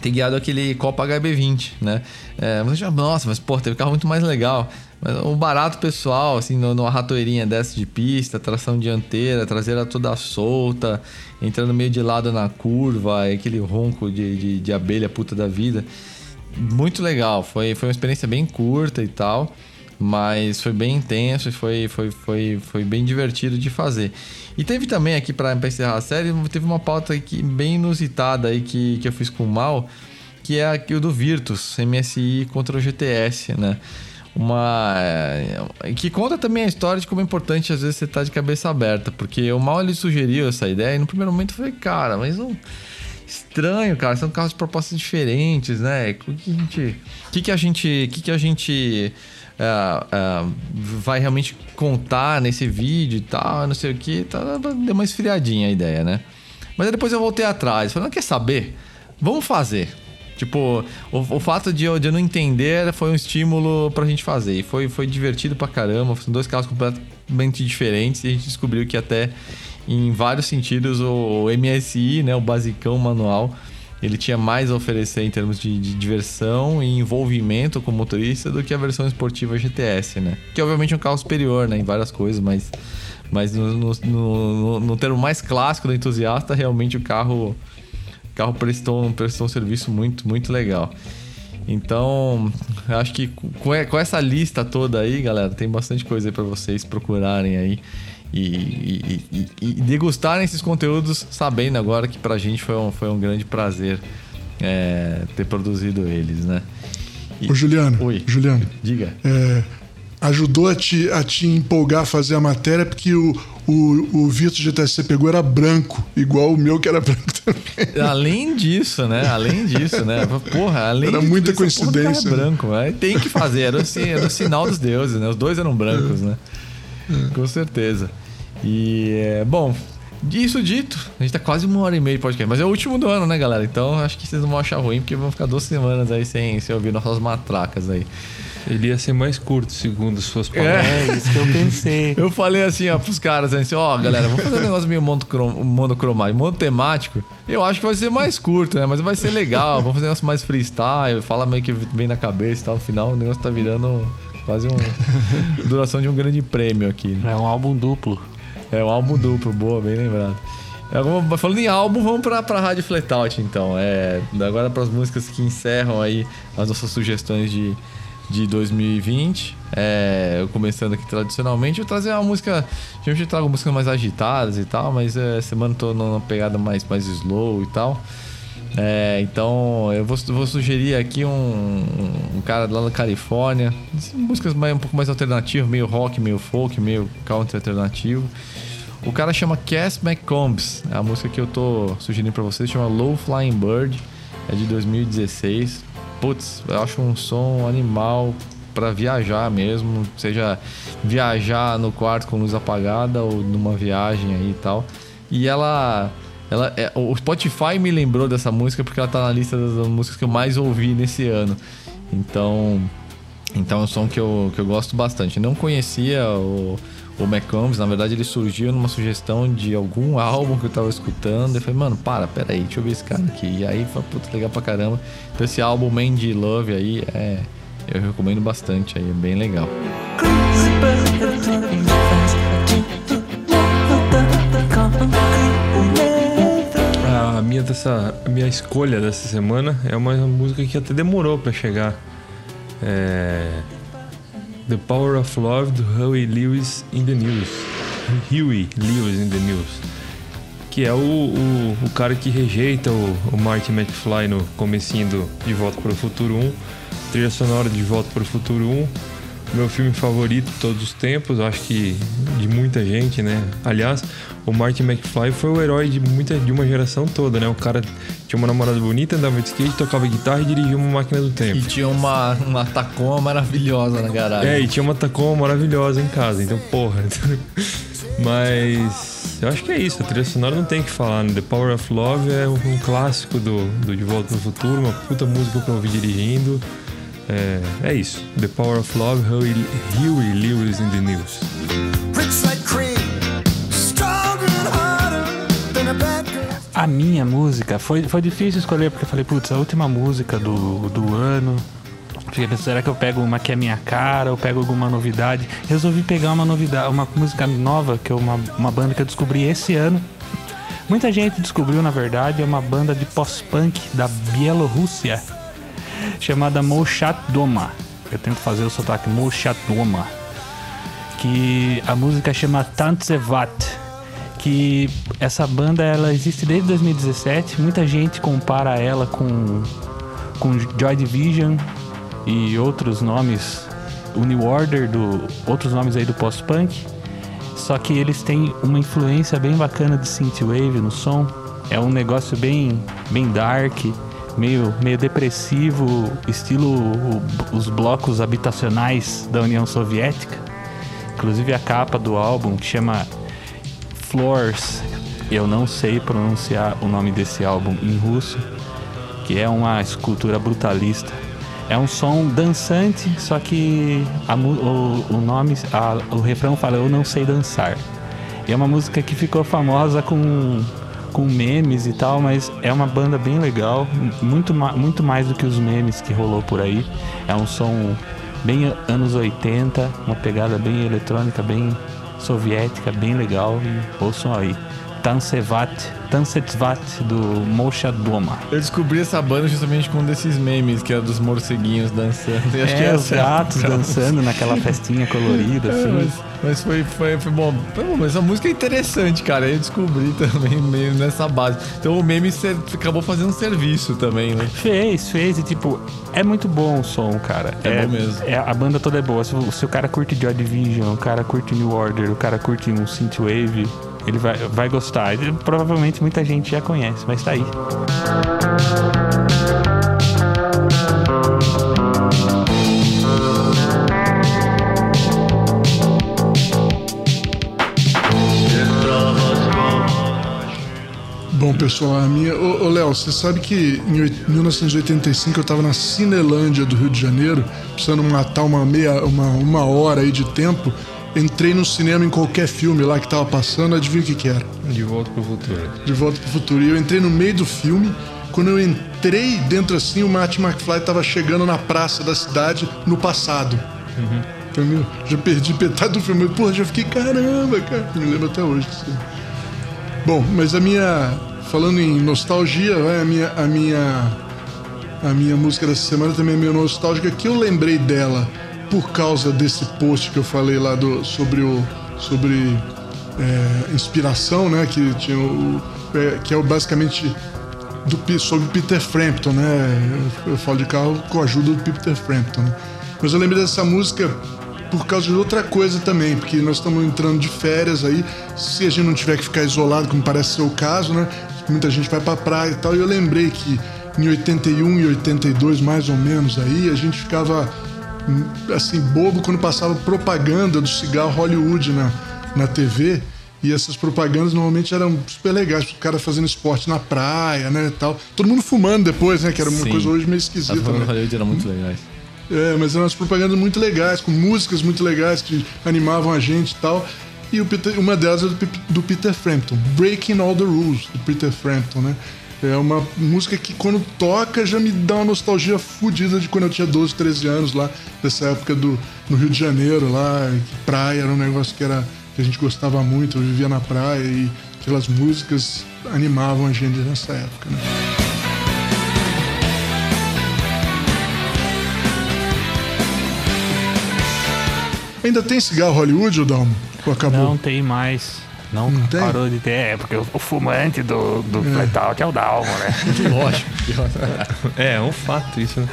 ter guiado aquele Copa HB20, né? É, você já, nossa, mas pô, teve carro muito mais legal. Mas o barato pessoal, assim, numa ratoeirinha dessa de pista, tração dianteira, traseira toda solta, entrando meio de lado na curva, aquele ronco de, de, de abelha puta da vida. Muito legal, foi, foi uma experiência bem curta e tal. Mas foi bem intenso e foi, foi, foi, foi bem divertido de fazer. E teve também aqui, para encerrar a série, teve uma pauta aqui bem inusitada aí que, que eu fiz com o Mal, que é aqui o do Virtus, MSI contra o GTS, né? Uma. É, que conta também a história de como é importante às vezes você estar tá de cabeça aberta, porque o Mal ele sugeriu essa ideia e no primeiro momento eu falei, cara, mas não. Estranho, cara, são carros de propostas diferentes, né? O que a gente. O que, que a gente. O que, que a gente uh, uh, vai realmente contar nesse vídeo e tal, não sei o que. Tá, deu uma esfriadinha a ideia, né? Mas depois eu voltei atrás, falei, não quer saber? Vamos fazer. Tipo, o, o fato de eu, de eu não entender foi um estímulo pra gente fazer. E foi, foi divertido pra caramba. São dois carros completamente diferentes e a gente descobriu que até em vários sentidos o MSI, né, o basicão manual, ele tinha mais a oferecer em termos de, de, diversão e envolvimento com o motorista do que a versão esportiva GTS, né? Que obviamente é um carro superior, né? Em várias coisas, mas, mas no, no, no, no termo mais clássico do entusiasta, realmente o carro, carro prestou, prestou um serviço muito, muito legal. Então, acho que com essa lista toda aí, galera, tem bastante coisa aí pra vocês procurarem aí. E, e, e, e, degustarem esses conteúdos sabendo agora que pra gente foi um, foi um grande prazer é, ter produzido eles, né? E... Ô Juliano, Oi. Juliano, diga. É, ajudou a te, a te empolgar a fazer a matéria porque o, o, o Vitor GTC pegou era branco, igual o meu que era branco também. Além disso, né? Além disso, né? Porra, além Era muita coincidência. Porra, né? branco, né? Tem que fazer, era o, era o sinal dos deuses, né? Os dois eram brancos, né? Com certeza. E, é, bom, disso dito, a gente tá quase uma hora e meia de podcast, mas é o último do ano, né, galera? Então acho que vocês não vão achar ruim, porque vão ficar duas semanas aí sem, sem ouvir nossas matracas aí. Ele ia ser mais curto, segundo suas palavras. É, isso que eu pensei. eu falei assim, ó, pros caras, assim, ó, galera, vamos fazer um negócio meio monocrom monocromático, monotemático. Eu acho que vai ser mais curto, né? Mas vai ser legal. Vamos fazer um negócio mais freestyle, fala meio que vem na cabeça e tal. No final o negócio tá virando quase uma duração de um grande prêmio aqui. Né? É um álbum duplo. É um álbum duplo, boa, bem lembrado. É, falando em álbum, vamos pra, pra Rádio Flatout, então. É, agora para as músicas que encerram aí as nossas sugestões de, de 2020. É, começando aqui tradicionalmente, eu trazer uma música. Geralmente eu trago músicas mais agitadas e tal, mas é, semana tô numa pegada mais, mais slow e tal. É, então eu vou, vou, sugerir aqui um, um, cara lá da Califórnia, músicas mais, um pouco mais alternativas, meio rock, meio folk, meio country alternativo. O cara chama Cass McCombs, é a música que eu tô sugerindo para vocês, chama Low Flying Bird, é de 2016. Putz, eu acho um som animal para viajar mesmo, seja viajar no quarto com luz apagada ou numa viagem aí e tal. E ela ela, é, o Spotify me lembrou dessa música porque ela tá na lista das músicas que eu mais ouvi nesse ano. Então, então é um som que eu, que eu gosto bastante. Não conhecia o, o McCombs, na verdade ele surgiu numa sugestão de algum álbum que eu tava escutando. Eu falei, mano, para, pera aí, deixa eu ver esse cara aqui. E aí foi puta legal pra caramba. Então esse álbum Mandy Love aí é. Eu recomendo bastante aí, é bem legal. a minha, dessa, a minha escolha dessa semana é uma música que até demorou para chegar. É... The Power of Love do Huey Lewis in the News. Huey Lewis in the News. Que é o, o, o cara que rejeita o, o Marty McFly no comecinho do De Volta para o Futuro 1. Trilha sonora de Volta para o Futuro 1 meu filme favorito de todos os tempos, acho que de muita gente, né? Aliás, o Martin McFly foi o herói de muita de uma geração toda, né? O cara tinha uma namorada bonita, andava de skate, tocava guitarra e dirigia uma máquina do tempo. E tinha uma, uma Tacoma maravilhosa na garagem. É, e tinha uma Tacoma maravilhosa em casa, então porra. Mas eu acho que é isso, a trilha sonora não tem que falar, né? The Power of Love é um clássico do, do De Volta no Futuro, uma puta música pra ouvir dirigindo. É, é isso. The Power of Love, Huey, Huey Lewis in the News. A minha música foi, foi difícil escolher porque eu falei, putz, a última música do, do ano. Fiquei será que eu pego uma que é minha cara ou pego alguma novidade? Resolvi pegar uma novidade, uma música nova, que é uma, uma banda que eu descobri esse ano. Muita gente descobriu, na verdade, é uma banda de post-punk da Bielorrússia chamada Moshat Doma. Eu tento fazer o sotaque Moshat Doma. Que a música chama Tantsevat. Que essa banda ela existe desde 2017. Muita gente compara ela com, com Joy Division e outros nomes. O New Order, do, outros nomes aí do post-punk. Só que eles têm uma influência bem bacana de synthwave no som. É um negócio bem, bem dark meio, meio depressivo, estilo os blocos habitacionais da União Soviética. Inclusive a capa do álbum que chama Floors. Eu não sei pronunciar o nome desse álbum em russo, que é uma escultura brutalista. É um som dançante, só que a, o, o, nome, a, o refrão fala eu não sei dançar. E é uma música que ficou famosa com com memes e tal, mas é uma banda bem legal, muito, muito mais do que os memes que rolou por aí. É um som bem anos 80, uma pegada bem eletrônica, bem soviética, bem legal. E ouçam aí. Tansevat, Tansetvat do Mosha Doma. Eu descobri essa banda justamente com um desses memes, que é dos morceguinhos dançando. E acho que É, os é a gatos dançando naquela festinha colorida, É, assim. mas, mas foi, foi, foi bom. Mas essa música é interessante, cara. Eu descobri também meio nessa base. Então o meme acabou fazendo um serviço também, né? Fez, fez, e tipo, é muito bom o som, cara. É bom mesmo. é- a banda toda é boa. Se, o- se o cara curte Joy Division, o cara curte New Order, o cara curte um Synthwave, ele vai, vai gostar. E provavelmente muita gente já conhece, mas tá aí. Bom, pessoal, a minha. Ô, ô, Léo, você sabe que em oit- 1985 eu tava na Cinelândia do Rio de Janeiro, precisando matar uma meia, uma, uma hora aí de tempo. Entrei no cinema em qualquer filme lá que tava passando, adivinha o que, que era? De volta pro futuro. De Volta pro Futuro. E eu entrei no meio do filme. Quando eu entrei dentro assim, o Marty McFly tava chegando na praça da cidade no passado. Entendeu? Já perdi metade do filme. Pô, já fiquei, caramba, cara. Me lembro até hoje. disso. Bom, mas a minha. Falando em nostalgia, vai, a minha. A minha a minha música dessa semana também é meio nostálgica, que eu lembrei dela por causa desse post que eu falei lá do, sobre o sobre é, inspiração, né? Que tinha o, é, que é basicamente do, sobre Peter Frampton, né? Eu, eu falo de carro com a ajuda do Peter Frampton. Né? Mas eu lembrei dessa música por causa de outra coisa também, porque nós estamos entrando de férias aí. Se a gente não tiver que ficar isolado, como parece ser o caso, né? Muita gente vai pra praia e tal. E eu lembrei que em 81 e 82, mais ou menos, aí, a gente ficava assim, bobo quando passava propaganda do cigarro Hollywood na, na TV. E essas propagandas normalmente eram super legais, o cara fazendo esporte na praia, né, tal. Todo mundo fumando depois, né, que era uma Sim. coisa hoje meio As esquisita, né? Hollywood eram muito legais. É, mas eram umas propagandas muito legais, com músicas muito legais que animavam a gente e tal. E o Peter- uma delas é do, do Peter Frampton, Breaking All the Rules, do Peter Frampton, né? É uma música que quando toca já me dá uma nostalgia fodida de quando eu tinha 12, 13 anos lá, dessa época do, no Rio de Janeiro, lá, praia era um negócio que, era, que a gente gostava muito, eu vivia na praia e aquelas músicas animavam a gente nessa época, né? Ainda tem cigarro Hollywood, Dalmo? Ou acabou? Não tem mais. Não, Não tem? parou de ter. É, porque o, fumante do, do É. Flatout é o Dalmo, né? Lógico. É, é um fato isso, né?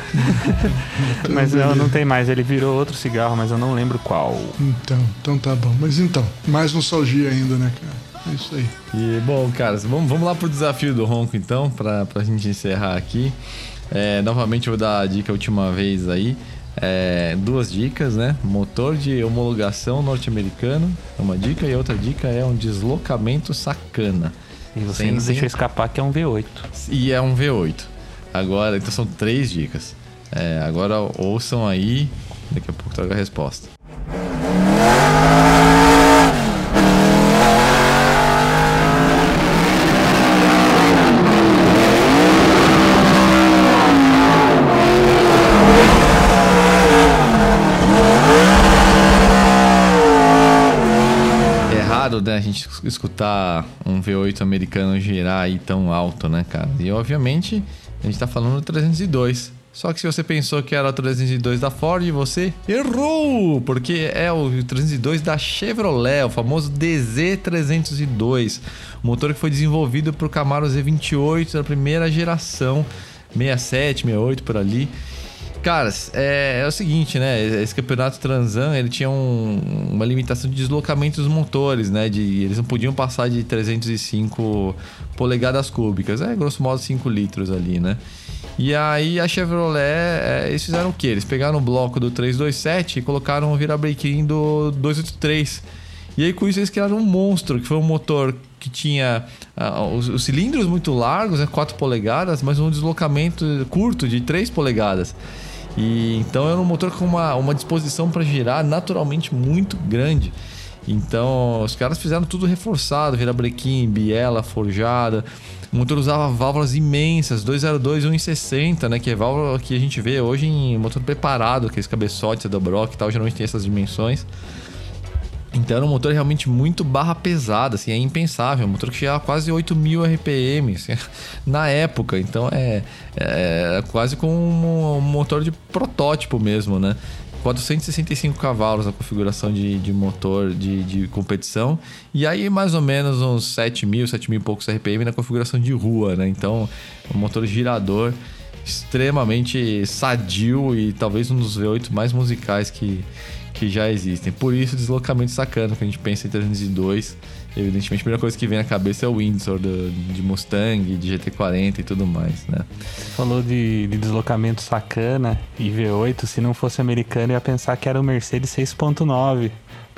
mas não, não tem mais. Ele virou outro cigarro, mas eu não lembro qual. Então, então tá bom. Mas então, mais nostalgia ainda, né, cara? É isso aí. E, bom, caras, vamos, vamos lá pro desafio do ronco então, pra, pra gente encerrar aqui. É, novamente eu vou dar a dica a última vez aí. É, duas dicas, né? Motor de homologação norte-americano, é uma dica, e outra dica é um deslocamento sacana. E você Sem- não sem- deixou escapar que é um V8. E é um V8. Agora, então são três dicas. É, agora ouçam aí, daqui a pouco trago a resposta. É raro, né, a gente escutar um V8 americano girar aí tão alto, né, cara? E obviamente a gente tá falando do 302. Só que se você pensou que era o 302 da Ford, você errou! Porque é o 302 da Chevrolet, o famoso DZ302. O motor que foi desenvolvido para o Camaro Z28 da primeira geração, 67, 68 por ali. Caras, é, é o seguinte, né? Esse campeonato Transan, ele tinha um- uma limitação de deslocamento dos motores, né? De, eles não podiam passar de 305 polegadas cúbicas. É, grosso modo, 5 litros ali, né? E aí a Chevrolet, é, eles fizeram o quê? Eles pegaram o bloco do 327 e colocaram o virabrequim do 283. E aí com isso eles criaram um monstro, que foi um motor que tinha ah, os, os cilindros muito largos, né, 4 polegadas, mas um deslocamento curto de 3 polegadas. E então era um motor com uma, uma disposição para girar naturalmente muito grande. Então os caras fizeram tudo reforçado, virabrequim, biela forjada. O motor usava válvulas imensas, 202 e 160, né? Que é válvula que a gente vê hoje em motor preparado, aqueles cabeçotes da Brock e tal, geralmente tem essas dimensões. Então era um motor realmente muito barra pesada, assim, é impensável. Um motor que chegava a quase 8 mil RPM assim, na época. Então é, é quase com um, motor de protótipo mesmo, né? 465 cavalos na configuração de, de motor de, de, competição. E aí, mais ou menos, uns 7 mil, 7 mil e poucos RPM na configuração de rua, né? Então, um motor girador extremamente sadio e talvez um dos V8 mais musicais que, que já existem. Por isso, deslocamento sacana, que a gente pensa em 302. Evidentemente, a primeira coisa que vem na cabeça é o Windsor do, de Mustang, de GT40 e tudo mais, né? Falou de, de deslocamento sacana e V8. Se não fosse americano, ia pensar que era o Mercedes 6.9.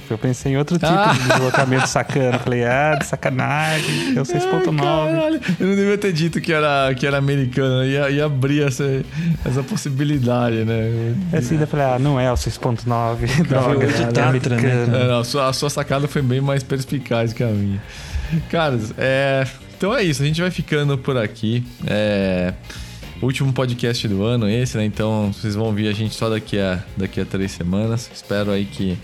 Eu pensei em outro tipo ah. de deslocamento sacana. Falei, ah, de sacanagem, é o 6.9. Eu não devia ter dito que era, que era americano. Ia, ia abrir essa, essa possibilidade, né? É assim, eu falei, ah, não é o 6.9. Droga, é Tatra, né? É, não, a, sua, a sua sacada foi bem mais perspicaz que a minha. Caras, é... Então é isso, a gente vai ficando por aqui. É... Último podcast do ano esse, né? Então vocês vão ouvir a gente só daqui a, daqui a três semanas. Espero aí que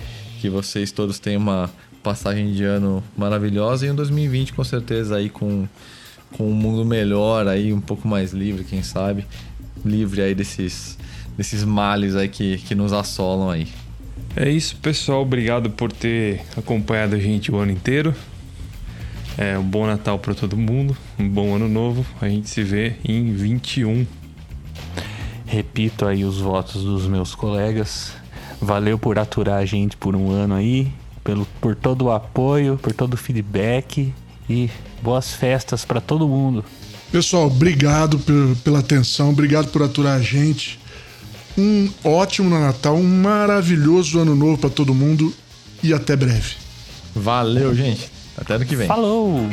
que vocês todos tenham uma passagem de ano maravilhosa e um 2020 com certeza aí com, com um mundo melhor aí, um pouco mais livre, quem sabe, livre aí desses, desses males aí que, que nos assolam aí. É isso, pessoal. Obrigado por ter acompanhado a gente o ano inteiro. É um bom Natal para todo mundo, um bom ano novo. A gente se vê em 21. Repito aí os votos dos meus colegas. Valeu por aturar a gente por um ano aí, pelo, por todo o apoio, por todo o feedback e boas festas para todo mundo. Pessoal, obrigado pela atenção, obrigado por aturar a gente. Um ótimo Natal, um maravilhoso ano novo para todo mundo e até breve. Valeu, gente. Até ano que vem. Falou!